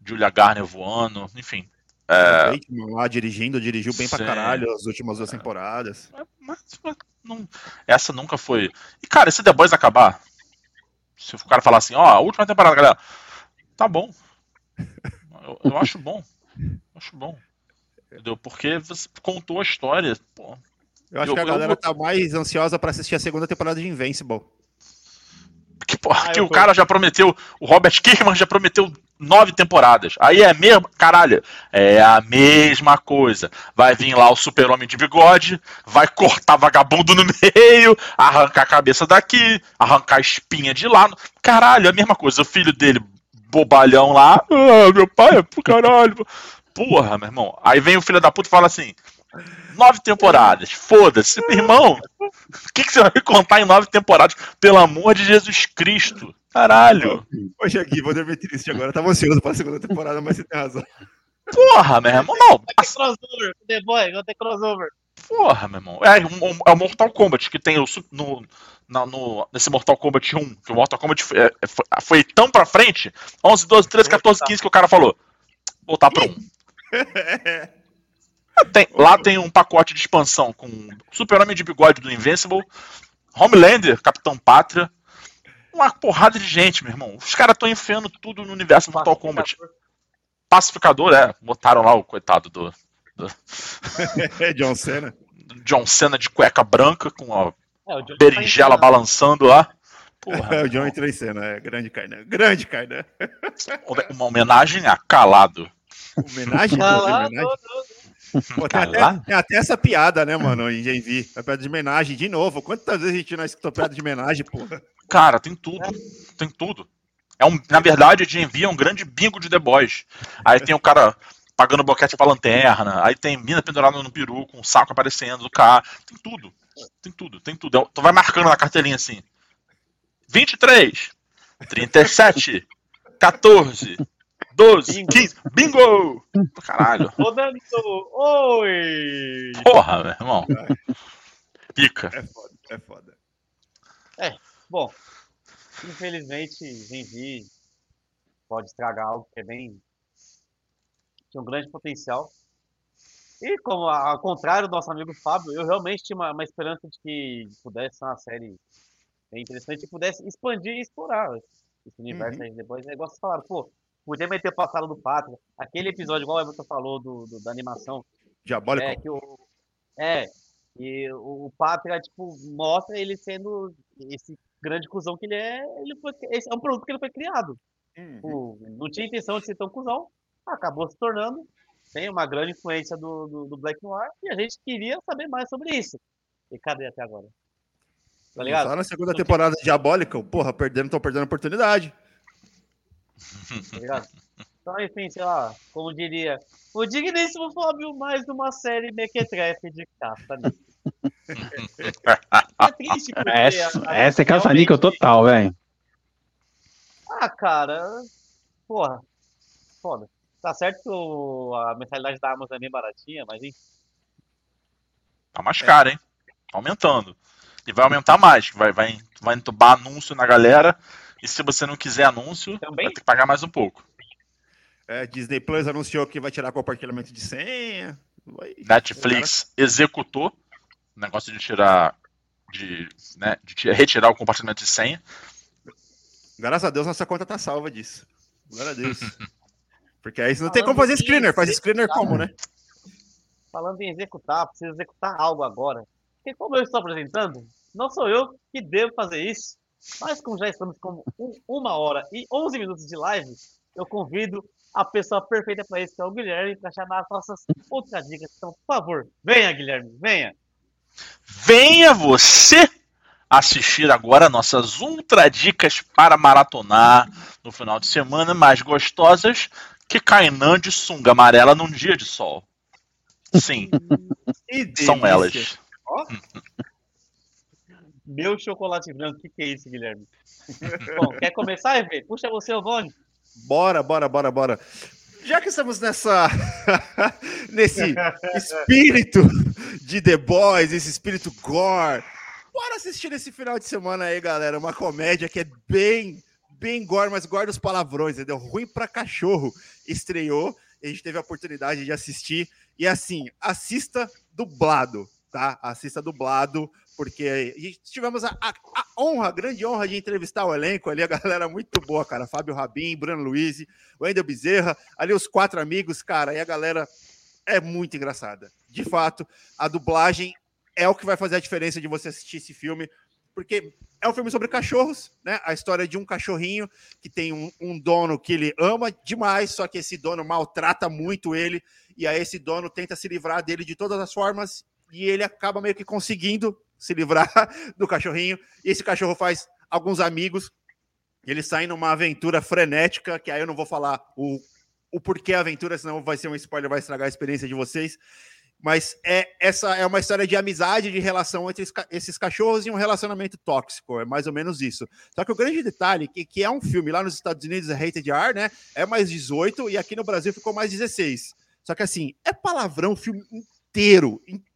Julia Garner voando, enfim. O Bateman lá dirigindo, dirigiu bem pra Sim. caralho as últimas duas temporadas. Mas, mas não- essa nunca foi. E, cara, se The Boys acabar, se o cara falar assim, ó, a última temporada, galera, tá bom. Eu, eu acho bom. Eu acho bom. Entendeu? Porque você contou a história. Pô, Eu acho Eu- que a eu galera vou- tá mais ansiosa pra assistir a segunda temporada de Invincible. Que, porra, Ah, que o cara já prometeu, o Robert Kirkman já prometeu nove temporadas. Aí é mesmo, caralho, é a mesma coisa. Vai vir lá o super-homem de bigode, vai cortar vagabundo no meio, arrancar a cabeça daqui, arrancar a espinha de lá. Caralho, é a mesma coisa. O filho dele, bobalhão lá, ah, meu pai é pro caralho. Porra, meu irmão. Aí vem o filho da puta e fala assim: nove temporadas, foda-se, meu irmão. O que, que você vai me contar em nove temporadas? Pelo amor de Jesus Cristo. Caralho. Hoje aqui, vou dormir triste agora. Tava ansioso pra segunda temporada, mas você tem razão. Porra, meu irmão. Não, Vai ter crossover The Boy, vai ter crossover. porra, meu irmão. É, é o Mortal Kombat que tem o, no, na- no, nesse Mortal Kombat 1, que o Mortal Kombat foi, é, foi, foi tão pra frente, 11, 12, 13, 14, 15, que o cara falou. Voltar pra 1. Tem- lá tem um pacote de expansão com Super-Homem de bigode do Invincible, Homelander, Capitão Pátria, uma porrada de gente, meu irmão. Os caras estão enfiando tudo no universo Mortal Kombat. Pacificador, é. Botaram lá o coitado do, É, John Cena. do John Cena de cueca branca com a É, berinjela tá balançando lá. Porra, É, o John entrou em cena. É, grande Kainan. Grande Kainan. uma homenagem a Calado. Homenagem? Homenagem? Pô, tem, até, tem até essa piada, né, mano, em GenV. A piada de homenagem, de novo. Quantas vezes a gente não escutou piada de homenagem, porra? Cara, tem tudo. Tem tudo. É um, na verdade, a GMV é um grande bingo de The Boys. Aí tem o cara pagando boquete pra lanterna, aí tem mina pendurada no peru com o saco aparecendo do carro. Tem tudo. Tem tudo, tem tudo. Tu vai marcando na cartelinha assim. 23, 37, 14, 12, Bingo. 15. Bingo! Caralho. Ô, Danilo, oi! Porra, meu irmão. Pica. É foda, é foda. Bom, infelizmente, Genji pode estragar algo que é bem. tinha um grande potencial. E como a- ao contrário do nosso amigo Fábio, eu realmente tinha uma, uma esperança de que pudesse ser uma série bem interessante e pudesse expandir e explorar esse universo Uhum. aí depois. É igual vocês falaram, pô, podia meter o passado do Pátria, aquele episódio, igual o Everton falou, do, do- da animação, Diabólico. é que o. É, e o, o Pátria, tipo, mostra ele sendo esse grande cuzão que ele é. Ele foi, esse é um produto que ele foi criado. Uhum. Tipo, não tinha intenção de ser tão cuzão, acabou se tornando. Tem uma grande influência do, do, do Black Noir e a gente queria saber mais sobre isso. E cadê até agora? Tá ligado? Só na segunda temporada diabólica, porra, perdendo, estão perdendo a oportunidade. Tá ligado? Então, enfim, sei lá, como diria o digníssimo Fábio, mais uma série mequetrefe de caça. né? É triste porque Essa, a- a- essa é caça-níquel realmente- total, velho. Ah, cara, porra, foda. Tá certo que o- a mensalidade da Amazon é bem baratinha, mas enfim. Tá mais caro, hein? Tá aumentando. E vai aumentar mais. Vai, vai, vai entubar anúncio na galera. E se você não quiser anúncio, Também? vai ter que pagar mais um pouco. É, Disney Plus anunciou que vai tirar compartilhamento de senha. Vai- Netflix executou o negócio de tirar. De, né, de ti- retirar o compartilhamento de senha. Graças a Deus nossa conta tá salva disso. Glória a Deus. Porque aí você não tem Falando como fazer screener. Faz screener como, né? Falando em executar, preciso executar algo agora. Porque como eu estou apresentando, não sou eu que devo fazer isso. Mas como já estamos com um- uma hora e 11 minutos de live, eu convido a pessoa perfeita para isso, que é o Guilherme, para chamar as nossas outras dicas. Então, por favor, venha, Guilherme, venha. Venha você assistir agora nossas ultra dicas para maratonar no final de semana mais gostosas que Kainan de sunga amarela num dia de sol. Sim, são delícia. elas. Meu chocolate branco, o que, que é isso, Guilherme? Bom, quer começar, Eve? Puxa você, Ovone. Bora, bora, bora, bora. Já que estamos nessa. nesse espírito de The Boys, esse espírito gore, bora assistir esse final de semana aí, galera. Uma comédia que é bem, bem gore, mas gore dos palavrões, entendeu? Ruim pra cachorro. Estreou, a gente teve a oportunidade de assistir. E assim, assista dublado, tá? Assista dublado, porque tivemos a, a- a honra, a grande honra de entrevistar o elenco ali, a galera muito boa, cara. Fábio Rabin, Bruno Luiz, Wendel Bezerra, ali os quatro amigos, cara, e a galera é muito engraçada. De fato, a dublagem é o que vai fazer a diferença de você assistir esse filme, porque é um filme sobre cachorros, né? A história de um cachorrinho que tem um, um dono que ele ama demais, só que esse dono maltrata muito ele, e aí esse dono tenta se livrar dele de todas as formas, e ele acaba meio que conseguindo se livrar do cachorrinho, e esse cachorro faz alguns amigos, eles saem numa aventura frenética, que aí eu não vou falar o, o porquê a aventura, senão vai ser um spoiler, vai estragar a experiência de vocês. Mas é essa é uma história de amizade, de relação entre esses ca- esses cachorros e um relacionamento tóxico, é mais ou menos isso. Só que o grande detalhe, que, que é um filme lá nos Estados Unidos, é rated R, né? É mais 18 e aqui no Brasil ficou mais 16. Só que assim, é palavrão o filme inteiro, inteiro,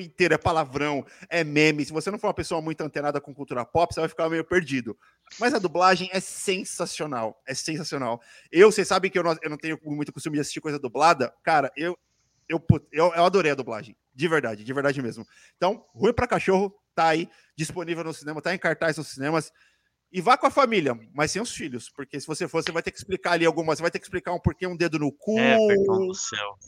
inteiro. É palavrão, é meme. Se você não for uma pessoa muito antenada com cultura pop, você vai ficar meio perdido. Mas a dublagem é sensacional. É sensacional. Eu, vocês sabem que eu não, eu não tenho muito costume de assistir coisa dublada. Cara, eu, eu, eu, eu adorei a dublagem. De verdade, de verdade mesmo. Então, Ruim pra Cachorro tá aí, disponível no cinema, tá em cartaz nos cinemas. E vá com a família, mas sem os filhos, porque se você for, você vai ter que explicar ali algumas, você vai ter que explicar um porquê um dedo no cu, É,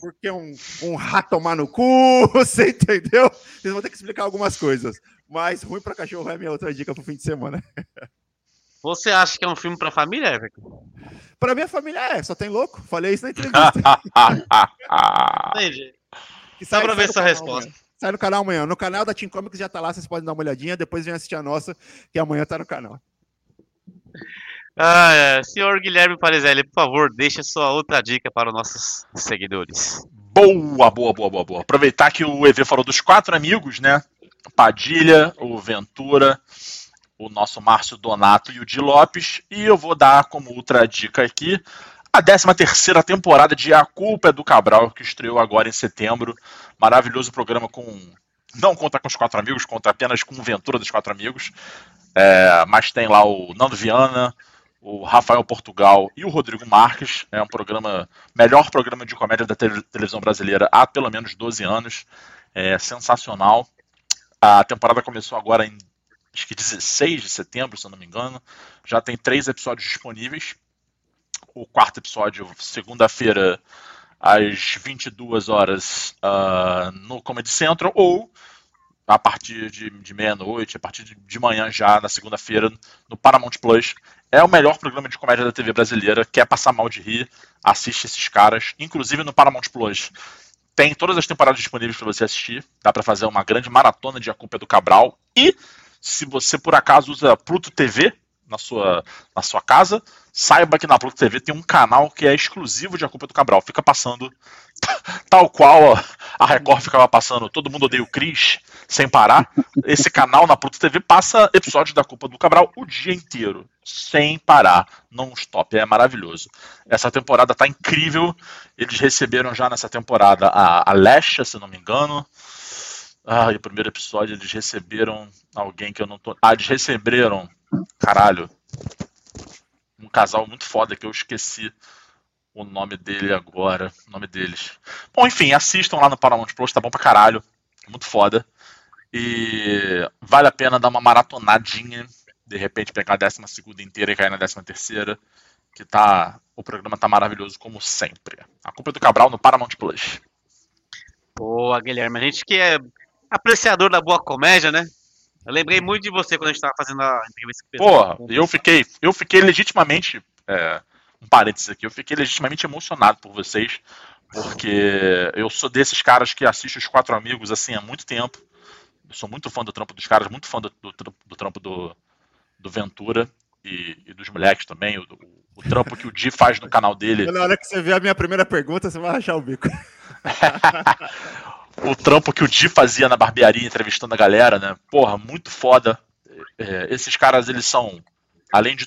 porque um, um rato tomar no cu, você entendeu? Vocês vão ter que explicar algumas coisas. Mas ruim pra cachorro é minha outra dica pro fim de semana. Você acha que é um filme pra família, Everton? Pra minha família é, só tem louco. Falei isso na entrevista. Entendi. Só pra ver sua resposta. amanhã. Sai no canal amanhã. No canal da Team Comics já tá lá, vocês podem dar uma olhadinha. Depois vem assistir a nossa, que amanhã tá no canal. Ah, é. Senhor Guilherme Parizelli, por favor, deixe sua outra dica para os nossos seguidores. Boa, boa, boa, boa, boa. Aproveitar que o EV falou dos quatro amigos, né? Padilha, o Ventura, o nosso Márcio Donato e o Di Lopes. E eu vou dar como outra dica aqui a 13 terceira temporada de A Culpa é do Cabral, que estreou agora em setembro. Maravilhoso programa com. Não conta com os quatro amigos, conta apenas com o Ventura dos quatro amigos. É, mas tem lá o Nando Viana, o Rafael Portugal e o Rodrigo Marques. É um programa, melhor programa de comédia da televisão brasileira há pelo menos 12 anos. É sensacional. A temporada começou agora em acho que 16 de setembro, se eu não me engano. Já tem três episódios disponíveis. O quarto episódio, segunda-feira, às 22 horas, uh, no Comedy Central, ou a partir de, de meia-noite, a partir de, de, manhã já, na segunda-feira, no Paramount Plus. É o melhor programa de comédia da TV brasileira. Quer passar mal de rir, assiste esses caras, inclusive no Paramount Plus. Tem todas as temporadas disponíveis para você assistir. Dá para fazer uma grande maratona de A Culpa é do Cabral. E se você por acaso usa Pluto TV na sua, na sua casa, saiba que na Pluto TV tem um canal que é exclusivo de A Culpa é do Cabral. Fica passando tal qual a Record ficava passando Todo Mundo Odeia o Cris, sem parar. Esse canal na Pluto TV passa episódios da Culpa do Cabral o dia inteiro, sem parar, não stop, é maravilhoso. Essa temporada tá incrível, eles receberam já nessa temporada a, a Lesha, se não me engano. Ah, e o primeiro episódio eles receberam alguém que eu não tô. Ah, eles receberam, caralho, um casal muito foda que eu esqueci o nome dele agora. O nome deles. Bom, enfim, assistam lá no Paramount Plus, tá bom pra caralho. Muito foda. E vale a pena dar uma maratonadinha. De repente pegar a 12 inteira e cair na 13 terceira. Que tá. O programa tá maravilhoso, como sempre. A culpa é do Cabral no Paramount Plus. Boa, Guilherme. A gente que é apreciador da boa comédia, né? Eu lembrei muito de você quando a gente tava fazendo a entrevista Porra, eu fiquei, eu fiquei legitimamente. É, um parênteses aqui, eu fiquei legitimamente emocionado por vocês, porque eu sou desses caras que assiste os quatro amigos assim há muito tempo. Eu sou muito fã do trampo dos caras, muito fã do, do, do trampo do, do Ventura e, e, dos moleques também. O, o, o trampo que o Di faz no canal dele. Na hora que você vê a minha primeira pergunta, você vai rachar o bico. o trampo que o Di fazia na barbearia entrevistando a galera, né? Porra, muito foda. É, esses caras, eles são, além de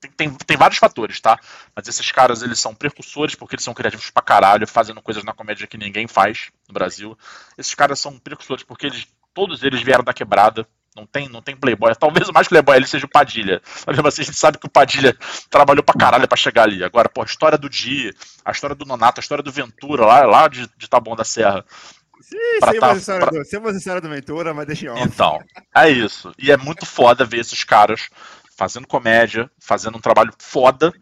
tem, tem, tem, vários fatores, tá? Mas esses caras, eles são precursores porque eles são criativos pra caralho, fazendo coisas na comédia que ninguém faz no Brasil. Esses caras são precursores porque eles, todos eles vieram da quebrada. Não tem, não tem playboy. Talvez o mais playboy ele seja o Padilha. Mas mesmo assim, a gente sabe que o Padilha trabalhou pra caralho pra chegar ali. Agora, pô, a história do Di, a história do Nonato, a história do Ventura, lá, lá de, de Taboão da Serra. Sim, sei, tá, história pra... do, história do Ventura, mas deixa em off. Então, é isso. E é muito foda ver esses caras fazendo comédia, fazendo um trabalho foda,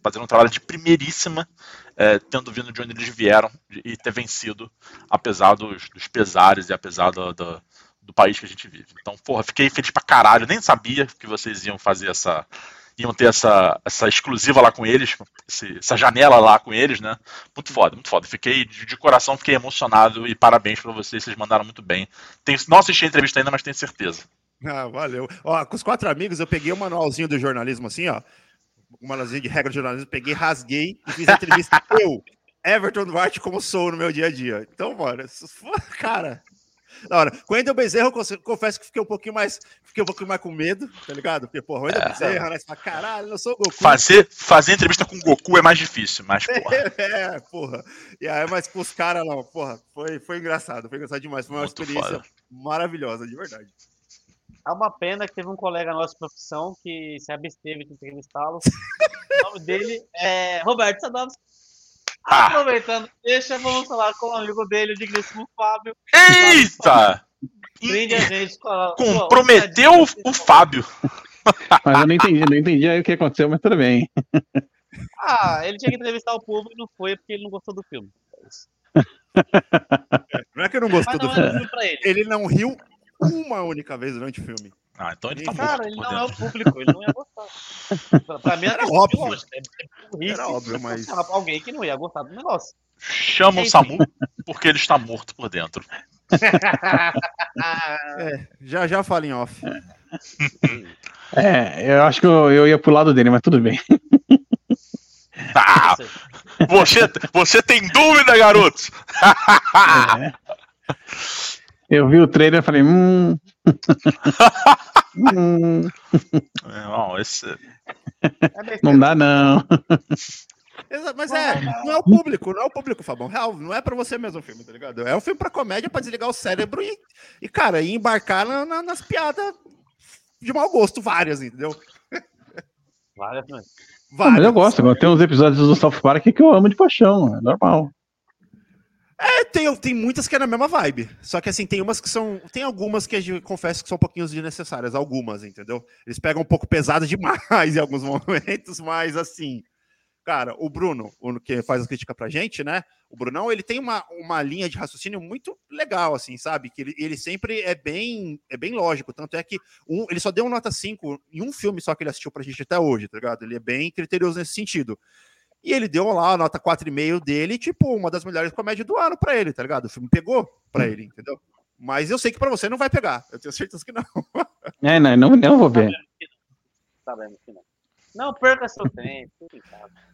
fazendo um trabalho de primeiríssima, é, tendo vindo de onde eles vieram e ter vencido, apesar dos, dos pesares e apesar do, do, do, país que a gente vive. Então, porra, fiquei feliz pra caralho, nem sabia que vocês iam fazer essa. iam ter essa, essa exclusiva lá com eles, esse, essa janela lá com eles, né? Muito foda, muito foda. Fiquei de, de coração, fiquei emocionado e parabéns para vocês, vocês mandaram muito bem. Tem, não assisti a entrevista ainda, mas tenho certeza. Ah, valeu. Ó, com os quatro amigos, eu peguei o um manualzinho do jornalismo assim, ó. Um manualzinho de regra de jornalismo, peguei, rasguei e fiz a entrevista eu, Everton Duarte, como sou no meu dia a dia. Então, mano, cara. Da hora. Com o Wendel Bezerra, eu confesso que fiquei um pouquinho mais, fiquei um pouquinho mais com medo, tá ligado? Porque, porra, o Wendel é, Bezerra, né? Você fala, caralho, eu sou o Goku. Fazer, fazer entrevista com o Goku é mais difícil, mas, porra. é, porra. E aí, mas com os caras, não, porra, foi, foi engraçado, foi engraçado demais. Foi uma Muito experiência foda. maravilhosa, de verdade. É uma pena que teve um colega nosso de profissão que se absteve de entrevistá-lo. o nome dele é Roberto Sadovski. Ah. Aproveitando, deixa, vamos falar com o amigo dele, o digníssimo Fábio. Eita! Brinde a gente. Comprometeu o, o Fábio. Mas eu não entendi, não entendi aí o que aconteceu, mas tudo bem. Ah, ele tinha que entrevistar o povo e não foi porque ele não gostou do filme. É, não é que eu não gostou do filme. Ele. ele não riu uma única vez durante o filme. Ah, então ele tá Cara, ele não é o público, ele não ia gostar. Pra mim era óbvio. Lógico, é era óbvio, mas. Alguém que não ia gostar do negócio. Chama o Samu porque ele está morto por dentro. é, já já fala em off. É, eu acho que eu, eu ia pro lado dele, mas tudo bem. Ah, você, você tem dúvida, garotos? é. Eu vi o trailer e falei, hum. hum, É, Não, esse... É não dá, não. Mas é, não é o público, não é o público, Fabão. Real, não é pra você mesmo o filme, tá ligado? É um filme pra comédia, pra desligar o cérebro e, e cara, e embarcar na- na- nas piadas de mau gosto, várias, entendeu? Várias, mas- Não, mas eu gosto, tem uns episódios do South Park que eu amo de paixão, é normal. É, tem, tem muitas que é na mesma vibe. Só que assim, tem umas que são. Tem algumas que eu confesso que são um pouquinho desnecessárias. Algumas, entendeu? Eles pegam um pouco pesado demais em alguns momentos, mas assim. Cara, o Bruno, o que faz a crítica pra gente, né? O Brunão, ele tem uma, uma linha de raciocínio muito legal, assim, sabe? Que ele, ele sempre é bem, é bem lógico. Tanto é que um, ele só deu nota 5 em um filme só que ele assistiu pra gente até hoje, tá ligado? Ele é bem criterioso nesse sentido. E ele deu lá a nota 4,5 dele, tipo, uma das melhores comédias do ano pra ele, tá ligado? O filme pegou pra ele, entendeu? Mas eu sei que pra você não vai pegar. Eu tenho certeza que não. É, não, não, não vou ver. Sabemos que não. Não perca seu tempo.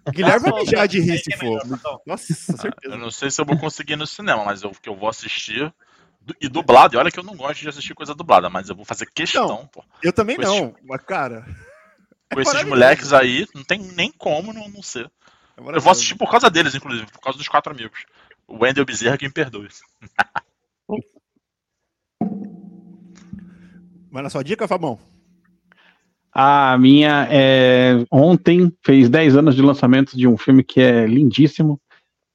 O Guilherme vai mijar de rir é se melhor, for. Nossa, Eu certeza. não sei se eu vou conseguir ir no cinema, mas eu, que eu vou assistir. E dublado, e olha que eu não gosto de assistir coisa dublada, mas eu vou fazer questão, Não. pô. Eu também não, mas cara. Com esses maravilhoso. moleques aí, não tem nem como não, não ser. É Eu vou assistir por causa deles, inclusive, por causa dos quatro amigos. O Wendel Bezerra que me perdoe. Mas na sua dica, Fabão? A minha é. Ontem fez 10 anos de lançamento de um filme que é lindíssimo,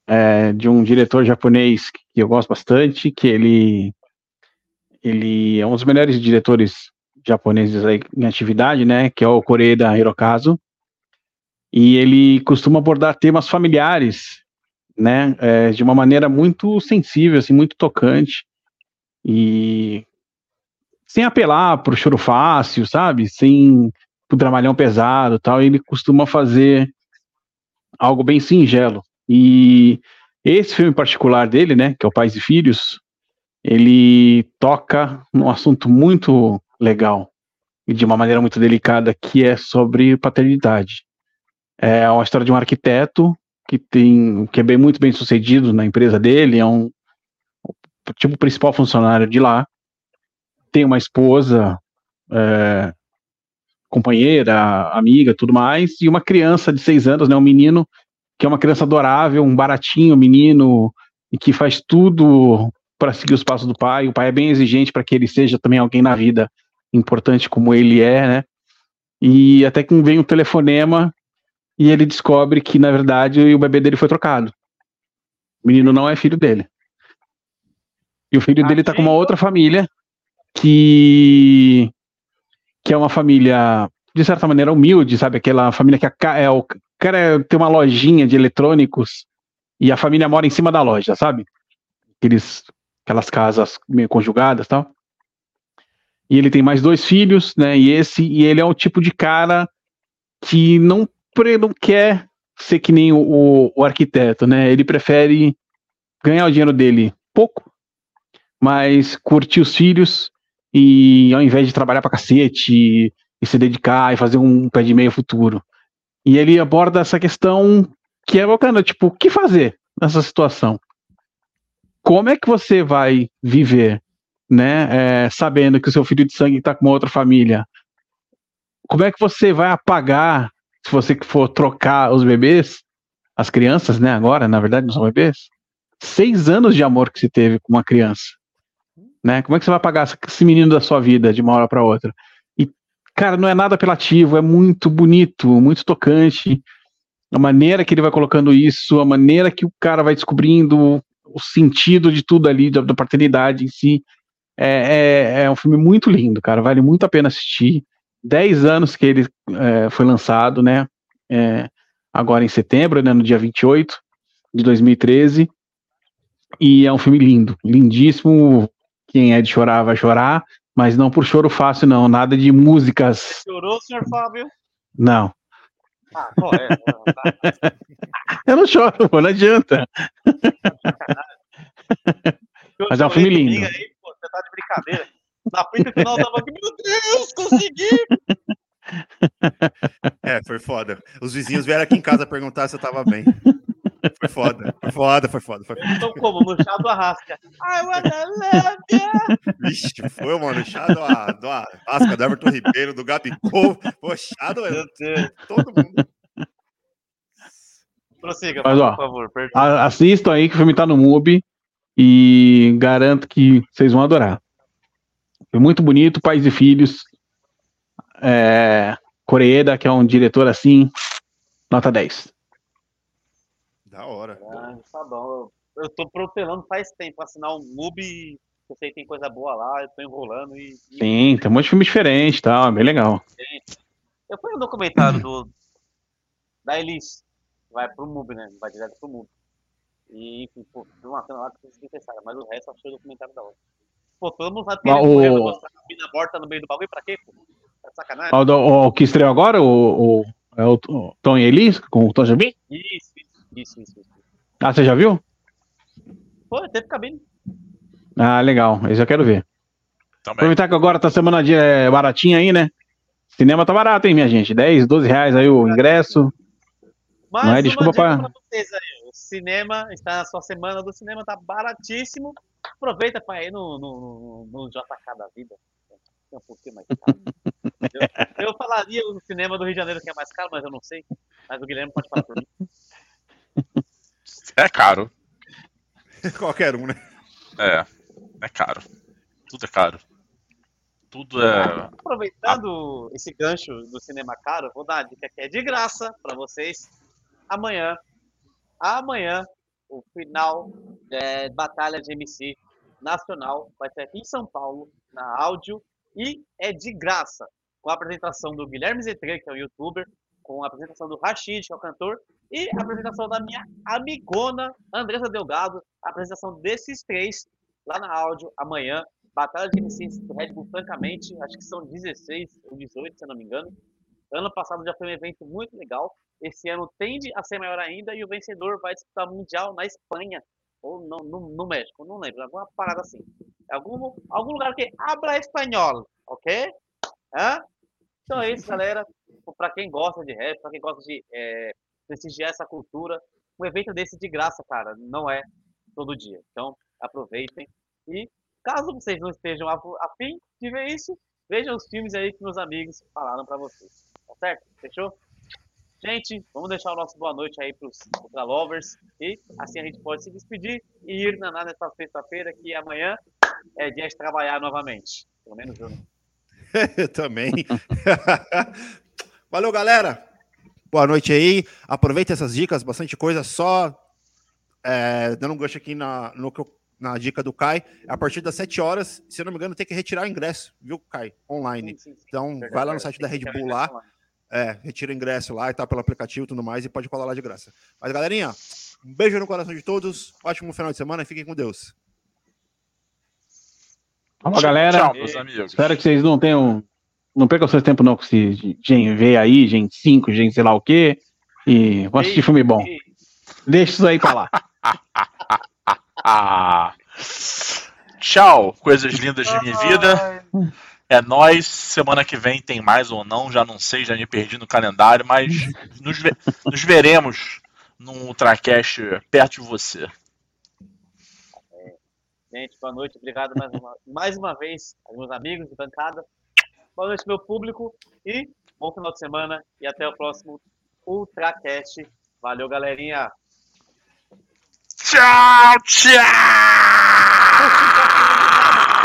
é, de um diretor japonês que eu gosto bastante, que ele. Ele é um dos melhores diretores japoneses aí em atividade, né? Que é o Koreeda Hirokazu. E ele costuma abordar temas familiares, né? é, de uma maneira muito sensível, assim, muito tocante. E sem apelar pro choro fácil, sabe? Sem pro dramalhão pesado, tal. Ele costuma fazer algo bem singelo. E esse filme particular dele, né, que é o Pais e Filhos, ele toca num assunto muito legal e de uma maneira muito delicada, que é sobre paternidade. É uma história de um arquiteto que tem que é bem muito bem sucedido na empresa dele, é um tipo principal funcionário de lá, tem uma esposa, é, companheira, amiga, tudo mais, e uma criança de seis anos, né, um menino que é uma criança adorável, um baratinho menino e que faz tudo para seguir os passos do pai. O pai é bem exigente para que ele seja também alguém na vida importante como ele é, né? E até que vem um telefonema e ele descobre que na verdade o bebê dele foi trocado. O menino não é filho dele. E o filho dele tá com uma outra família que que é uma família de certa maneira humilde, sabe? Aquela família que a, é o cara tem uma lojinha de eletrônicos e a família mora em cima da loja, sabe? Aqueles, aquelas casas meio conjugadas, e tal. E ele tem mais dois filhos, né? E esse e ele é o tipo de cara que não pre- não quer ser que nem o, o- o arquiteto, né? Ele prefere ganhar o dinheiro dele pouco, mas curtir os filhos e ao invés de trabalhar pra cacete e, e se dedicar e fazer um pé de meia futuro. E ele aborda essa questão que é bacana, tipo, o que fazer nessa situação? Como é que você vai viver, né, é, sabendo que o seu filho de sangue está com uma outra família? Como é que você vai apagar, se você for trocar os bebês, as crianças, né, agora, na verdade, não são bebês, seis anos de amor que se teve com uma criança, né? Como é que você vai apagar essa- esse menino da sua vida de uma hora para outra? E, cara, não é nada apelativo, é muito bonito, muito tocante. A maneira que ele vai colocando isso, a maneira que o cara vai descobrindo o sentido de tudo ali, da, da paternidade em si. É, é, é um filme muito lindo, cara. Vale muito a pena assistir. Dez anos que ele é, foi lançado, né? É, agora em setembro, né, no dia 28 de 2013. E é um filme lindo, lindíssimo. Quem é de chorar vai chorar, mas não por choro fácil, não. Nada de músicas. Chorou, senhor Fábio? Não. Ah, pô, é. não, tá. Eu não choro, pô, não adianta. Mas é um filme lindo. Aí, pô, você tá de brincadeira. Na frente final eu tava aqui, meu Deus, consegui! É, foi foda. Os vizinhos vieram aqui em casa perguntar se eu tava bem. Foi foda, foi foda, foi foda. Foi foda. Então como? No chá do Arrasca. I wanna love you. Vixe, foi, mano. Chá do, do Arrasca, do Everton Ribeiro, do Gabigol. Pô, chá do todo mundo. Prossiga, Mas, ó, por favor. Perdão. A- Assistam aí que o filme tá no MUBI e garanto que vocês vão adorar. Foi muito bonito, Pais e Filhos. É, Koreeda, que é um diretor assim, nota 10. Da hora. Ah, tá bom. Eu, eu tô protelando faz tempo assinar um MUBI. e Eu sei que tem coisa boa lá, eu tô enrolando e. e- Sim, tem um monte de filme diferente e tal, é bem legal. Eu fui no documentário do. Da Elis. que Vai pro MUBI, né? Vai direto pro MUBI. E, enfim, pô, tem uma cena lá que vocês necessária, mas o resto eu achei o documentário da hora. Pô, todo mundo sabe que ele o- morreu, vai mostrar a mina morta no meio do bagulho, pra quê, pô? É sacanagem. O, do- o que estreou agora, o, o, é o, o Tom e Elis, com o Tom Jobim? Isso, isso, isso, isso. isso. Ah, você já viu? Pô, teve cabine. Ah, legal, esse eu quero ver. Também. Aproveitar que agora tá semana de é, baratinha aí, né? Cinema tá barato, hein, minha gente? 10, 12 reais aí o ingresso. Mas Não é uma desculpa dica pra- pra vocês aí. O cinema está na sua semana do cinema, tá baratíssimo. Aproveita pra ir no, no, no, no JK da vida. É um pouquinho mais caro. Entendeu? Eu falaria o cinema do Rio de Janeiro que é mais caro, mas eu não sei. Mas o Guilherme pode falar por mim. É caro. Qualquer um, né? É. É caro. Tudo é caro. Tudo é. Aproveitando esse gancho do cinema caro, eu vou dar uma dica que é de graça para vocês. Amanhã, amanhã, o final é, Batalha de MC Nacional vai ser aqui em São Paulo, na áudio, e é de graça, com a apresentação do Guilherme Zetre, que é o youtuber, com a apresentação do Rashid, que é o cantor, e a apresentação da minha amigona Andressa Delgado, a apresentação desses três lá na áudio amanhã. Batalha de MCs do Red Bull, francamente, acho que são 16 ou 18, se eu não me engano. Ano passado já foi um evento muito legal. Esse ano tende a ser maior ainda e o vencedor vai disputar Mundial na Espanha ou no, no, no México, não lembro, alguma parada assim. Algum, algum lugar que habla espanhol, ok? Hã? Então é isso, galera. Para quem gosta de rap, para quem gosta de é, prestigiar essa cultura, um evento desse de graça, cara, não é todo dia. Então aproveitem e Caso vocês não estejam a, a fim de ver isso, vejam os filmes aí que meus amigos falaram pra vocês. Tá certo? Fechou? Gente, vamos deixar o nosso boa noite aí pros Ultra Lovers. E assim a gente pode se despedir e ir nanar nessa sexta-feira, que amanhã é dia de trabalhar novamente. Pelo menos eu. Eu também. Valeu, galera. Boa noite aí. Aproveita essas dicas, bastante coisa. Só é, dando um gancho aqui na, no na dica do Kai. A partir das 7 horas, se eu não me engano, tem que retirar o ingresso, viu, Kai? Online. Sim, sim, sim. Então, Verdade, vai lá no site da Red Bull lá. É, retira o ingresso lá e tá pelo aplicativo e tudo mais e pode colar lá de graça. Mas, galerinha, um beijo no coração de todos. Ótimo final de semana e fiquem com Deus. Falou, galera. Tchau, meus amigos. Espero que vocês não tenham. Não percam seu tempo, não, com esse Gen V aí, Gen 5, Gen sei lá o quê. E vão assistir filme bom. E- Deixa isso aí pra lá. Tchau, coisas lindas de minha vida. É nóis. Semana que vem tem mais ou não, já não sei, já me perdi no calendário, mas nos, ve- nos veremos num Ultracast perto de você. Gente, boa noite. Obrigado mais uma, mais uma vez aos meus amigos de bancada. Boa noite, meu público. E bom final de semana. E até o próximo Ultracast. Valeu, galerinha. Tchau, tchau!